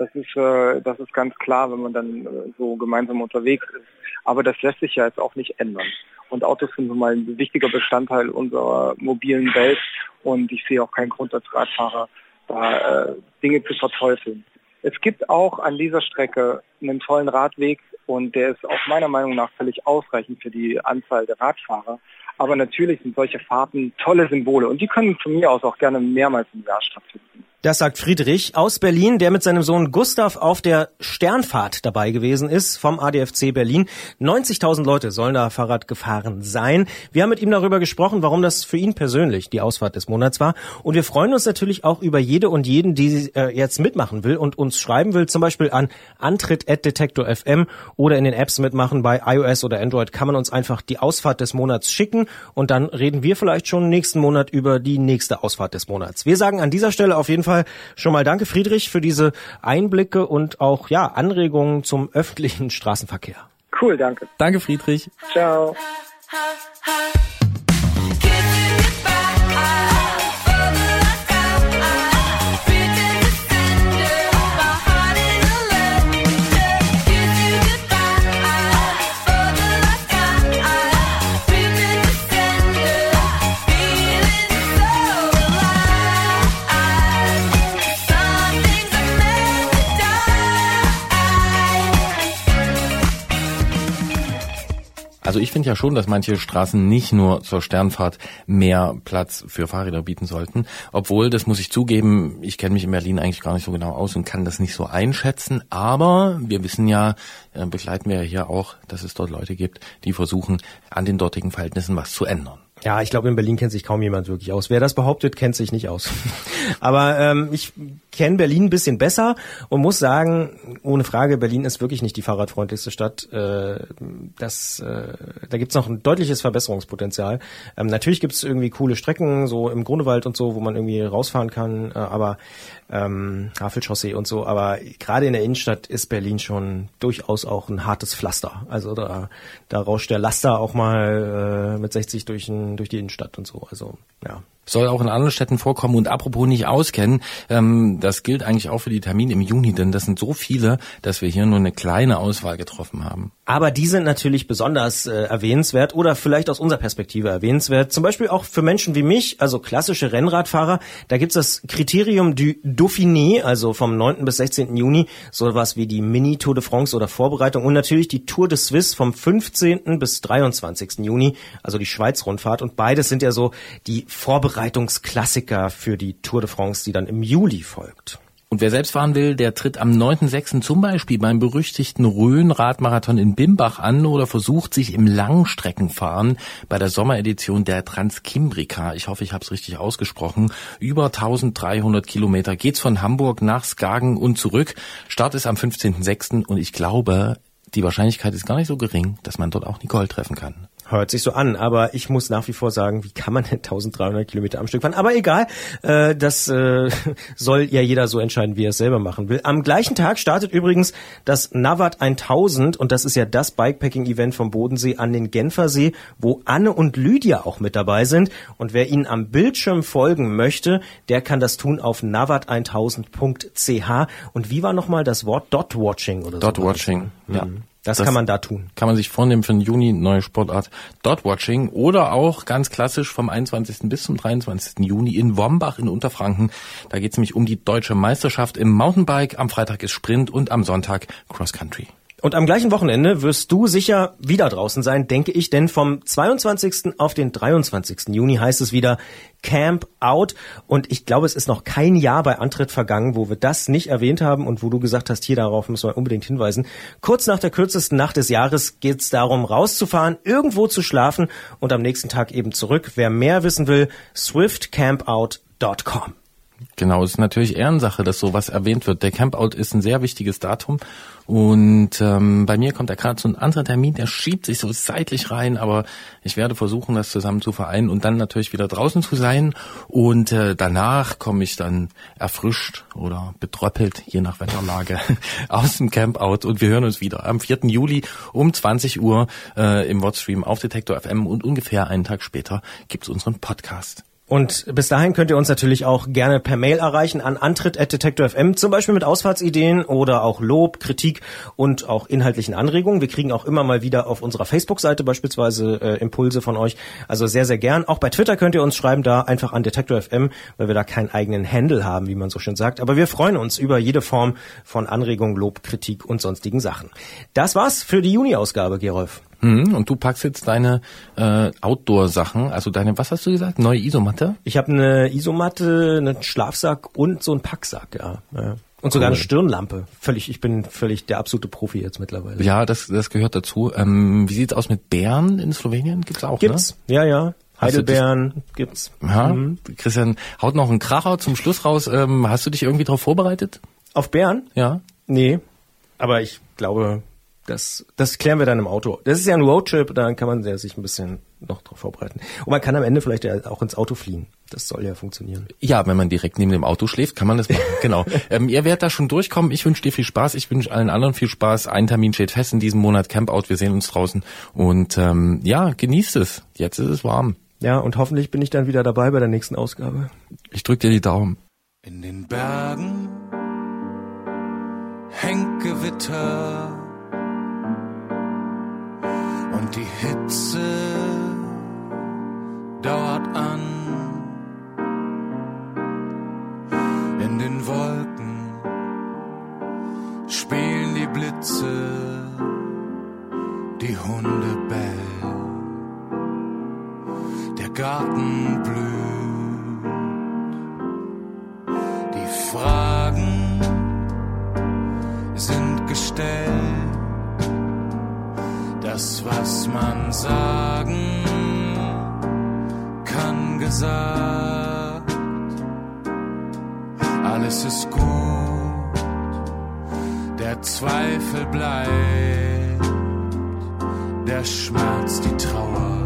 Das ist, äh, das ist ganz klar, wenn man dann äh, so gemeinsam unterwegs ist. Aber das lässt sich ja jetzt auch nicht ändern. Und Autos sind nun mal ein wichtiger Bestandteil unserer mobilen Welt. Und ich sehe auch keinen Grund als Radfahrer, da äh, Dinge zu verteufeln. Es gibt auch an dieser Strecke einen tollen Radweg und der ist auch meiner Meinung nach völlig ausreichend für die Anzahl der Radfahrer. Aber natürlich sind solche Fahrten tolle Symbole und die können von mir aus auch gerne mehrmals im Jahr stattfinden. Das sagt Friedrich aus Berlin, der mit seinem Sohn Gustav auf der Sternfahrt dabei gewesen ist vom ADFC Berlin. 90.000 Leute sollen da Fahrrad gefahren sein. Wir haben mit ihm darüber gesprochen, warum das für ihn persönlich die Ausfahrt des Monats war. Und wir freuen uns natürlich auch über jede und jeden, die äh, jetzt mitmachen will und uns schreiben will, zum Beispiel an antritt.detektor.fm oder in den Apps mitmachen. Bei iOS oder Android kann man uns einfach die Ausfahrt des Monats schicken und dann reden wir vielleicht schon nächsten Monat über die nächste Ausfahrt des Monats. Wir sagen an dieser Stelle auf jeden Fall schon mal danke, Friedrich, für diese Einblicke und auch ja Anregungen zum öffentlichen Straßenverkehr. Cool, danke. Danke, Friedrich. Ciao. Also ich finde ja schon, dass manche Straßen nicht nur zur Sternfahrt mehr Platz für Fahrräder bieten sollten. Obwohl, das muss ich zugeben, ich kenne mich in Berlin eigentlich gar nicht so genau aus und kann das nicht so einschätzen. Aber wir wissen ja, äh, begleiten wir ja hier auch, dass es dort Leute gibt, die versuchen, an den dortigen Verhältnissen was zu ändern. Ja, ich glaube, in Berlin kennt sich kaum jemand wirklich aus. Wer das behauptet, kennt sich nicht aus. [laughs] Aber ähm, ich kenne Berlin ein bisschen besser und muss sagen, ohne Frage, Berlin ist wirklich nicht die fahrradfreundlichste Stadt. Äh, das, äh, da gibt's noch ein deutliches Verbesserungspotenzial. Ähm, natürlich gibt's irgendwie coole Strecken, so im Grunewald und so, wo man irgendwie rausfahren kann, äh, aber ähm, Havelchaussee und so, aber gerade in der Innenstadt ist Berlin schon durchaus auch ein hartes Pflaster. Also da, da rauscht der Laster auch mal äh, mit 60 durch, ein, durch die Innenstadt und so. Also ja. Soll auch in anderen Städten vorkommen und apropos nicht auskennen, ähm, das gilt eigentlich auch für die Termine im Juni, denn das sind so viele, dass wir hier nur eine kleine Auswahl getroffen haben. Aber die sind natürlich besonders äh, erwähnenswert oder vielleicht aus unserer Perspektive erwähnenswert. Zum Beispiel auch für Menschen wie mich, also klassische Rennradfahrer. Da gibt's das Kriterium du Dauphiné, also vom 9. bis 16. Juni, sowas wie die Mini-Tour de France oder Vorbereitung und natürlich die Tour de Suisse vom 15. bis 23. Juni, also die Schweiz-Rundfahrt. Und beides sind ja so die Vorbereitungsklassiker für die Tour de France, die dann im Juli folgt. Und wer selbst fahren will, der tritt am 9.6. zum Beispiel beim berüchtigten Rhön-Radmarathon in Bimbach an oder versucht sich im Langstreckenfahren bei der Sommeredition der Transkimbrika. Ich hoffe, ich habe es richtig ausgesprochen. Über 1300 Kilometer geht's von Hamburg nach Skagen und zurück. Start ist am 15.6. und ich glaube, die Wahrscheinlichkeit ist gar nicht so gering, dass man dort auch Nicole treffen kann. Hört sich so an, aber ich muss nach wie vor sagen, wie kann man denn 1300 Kilometer am Stück fahren? Aber egal, äh, das äh, [laughs] soll ja jeder so entscheiden, wie er es selber machen will. Am gleichen Tag startet übrigens das Navat 1000 und das ist ja das Bikepacking-Event vom Bodensee an den Genfersee, wo Anne und Lydia auch mit dabei sind. Und wer ihnen am Bildschirm folgen möchte, der kann das tun auf navat1000.ch. Und wie war nochmal das Wort? Dot-Watching oder so? Dot-Watching, ja. Mhm. Das, kann man da tun. Kann man sich vornehmen für den Juni, neue Sportart Dot-Watching oder auch ganz klassisch vom 21. bis zum 23. Juni in Wombach in Unterfranken. Da geht es nämlich um die deutsche Meisterschaft im Mountainbike. Am Freitag ist Sprint und am Sonntag Cross Country. Und am gleichen Wochenende wirst du sicher wieder draußen sein, denke ich, denn vom 22. auf den 23. Juni heißt es wieder Camp Out. Und ich glaube, es ist noch kein Jahr bei Antritt vergangen, wo wir das nicht erwähnt haben und wo du gesagt hast, hier darauf müssen wir unbedingt hinweisen. Kurz nach der kürzesten Nacht des Jahres geht es darum, rauszufahren, irgendwo zu schlafen und am nächsten Tag eben zurück. Wer mehr wissen will, swiftcampout.com. Genau, es ist natürlich Ehrensache, dass sowas erwähnt wird. Der Campout ist ein sehr wichtiges Datum und ähm, bei mir kommt da gerade so ein anderer Termin, der schiebt sich so seitlich rein, aber ich werde versuchen, das zusammen zu vereinen und dann natürlich wieder draußen zu sein und äh, danach komme ich dann erfrischt oder betröppelt, je nach Wetterlage, [laughs] aus dem Campout und wir hören uns wieder am 4. Juli um 20 Uhr äh, im Wordstream auf Detektor FM und ungefähr einen Tag später gibt's unseren Podcast. Und bis dahin könnt ihr uns natürlich auch gerne per Mail erreichen an antritt.detektor.fm, zum Beispiel mit Ausfahrtsideen oder auch Lob, Kritik und auch inhaltlichen Anregungen. Wir kriegen auch immer mal wieder auf unserer Facebook-Seite beispielsweise äh, Impulse von euch. Also sehr, sehr gern. Auch bei Twitter könnt ihr uns schreiben, da einfach an Detektor.fm, weil wir da keinen eigenen Handle haben, wie man so schön sagt. Aber wir freuen uns über jede Form von Anregung, Lob, Kritik und sonstigen Sachen. Das war's für die Juni-Ausgabe, Gerolf. Hm, und du packst jetzt deine äh, Outdoor-Sachen, also deine, was hast du gesagt, neue Isomatte? Ich habe eine Isomatte, einen Schlafsack und so einen Packsack, ja. ja. Und sogar Cool. eine Stirnlampe. Völlig, ich bin völlig der absolute Profi jetzt mittlerweile. Ja, das, das gehört dazu. Ähm, wie sieht's aus mit Bären in Slowenien? Gibt's auch, Gibt's, ja, ja. Dich- Heidelbeeren gibt's. ne? Ja, Mhm. Christian, haut noch einen Kracher zum Schluss raus. Ähm, hast du dich irgendwie darauf vorbereitet? Auf Bären? Ja. Nee. Aber ich glaube, das, das klären wir dann im Auto. Das ist ja ein Roadtrip, da kann man ja sich ein bisschen noch drauf vorbereiten. Und man kann am Ende vielleicht ja auch ins Auto fliehen. Das soll ja funktionieren. Ja, wenn man direkt neben dem Auto schläft, kann man das machen. [laughs] genau. Ähm, ihr werdet da schon durchkommen. Ich wünsche dir viel Spaß. Ich wünsche allen anderen viel Spaß. Ein Termin steht fest in diesem Monat. Campout. Wir sehen uns draußen. Und ähm, ja, genießt es. Jetzt ist es warm. Ja, und hoffentlich bin ich dann wieder dabei bei der nächsten Ausgabe. Ich drück dir die Daumen. In den Bergen hängt Gewitter und die Hitze dauert an. In den Wolken spielen die Blitze, die Hunde bellen, der Garten blüht. Das, was man sagen kann, gesagt. Alles ist gut, der Zweifel bleibt, der Schmerz, die Trauer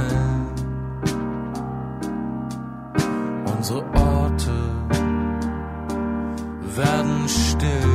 Zerfallen. Unsere Orte werden still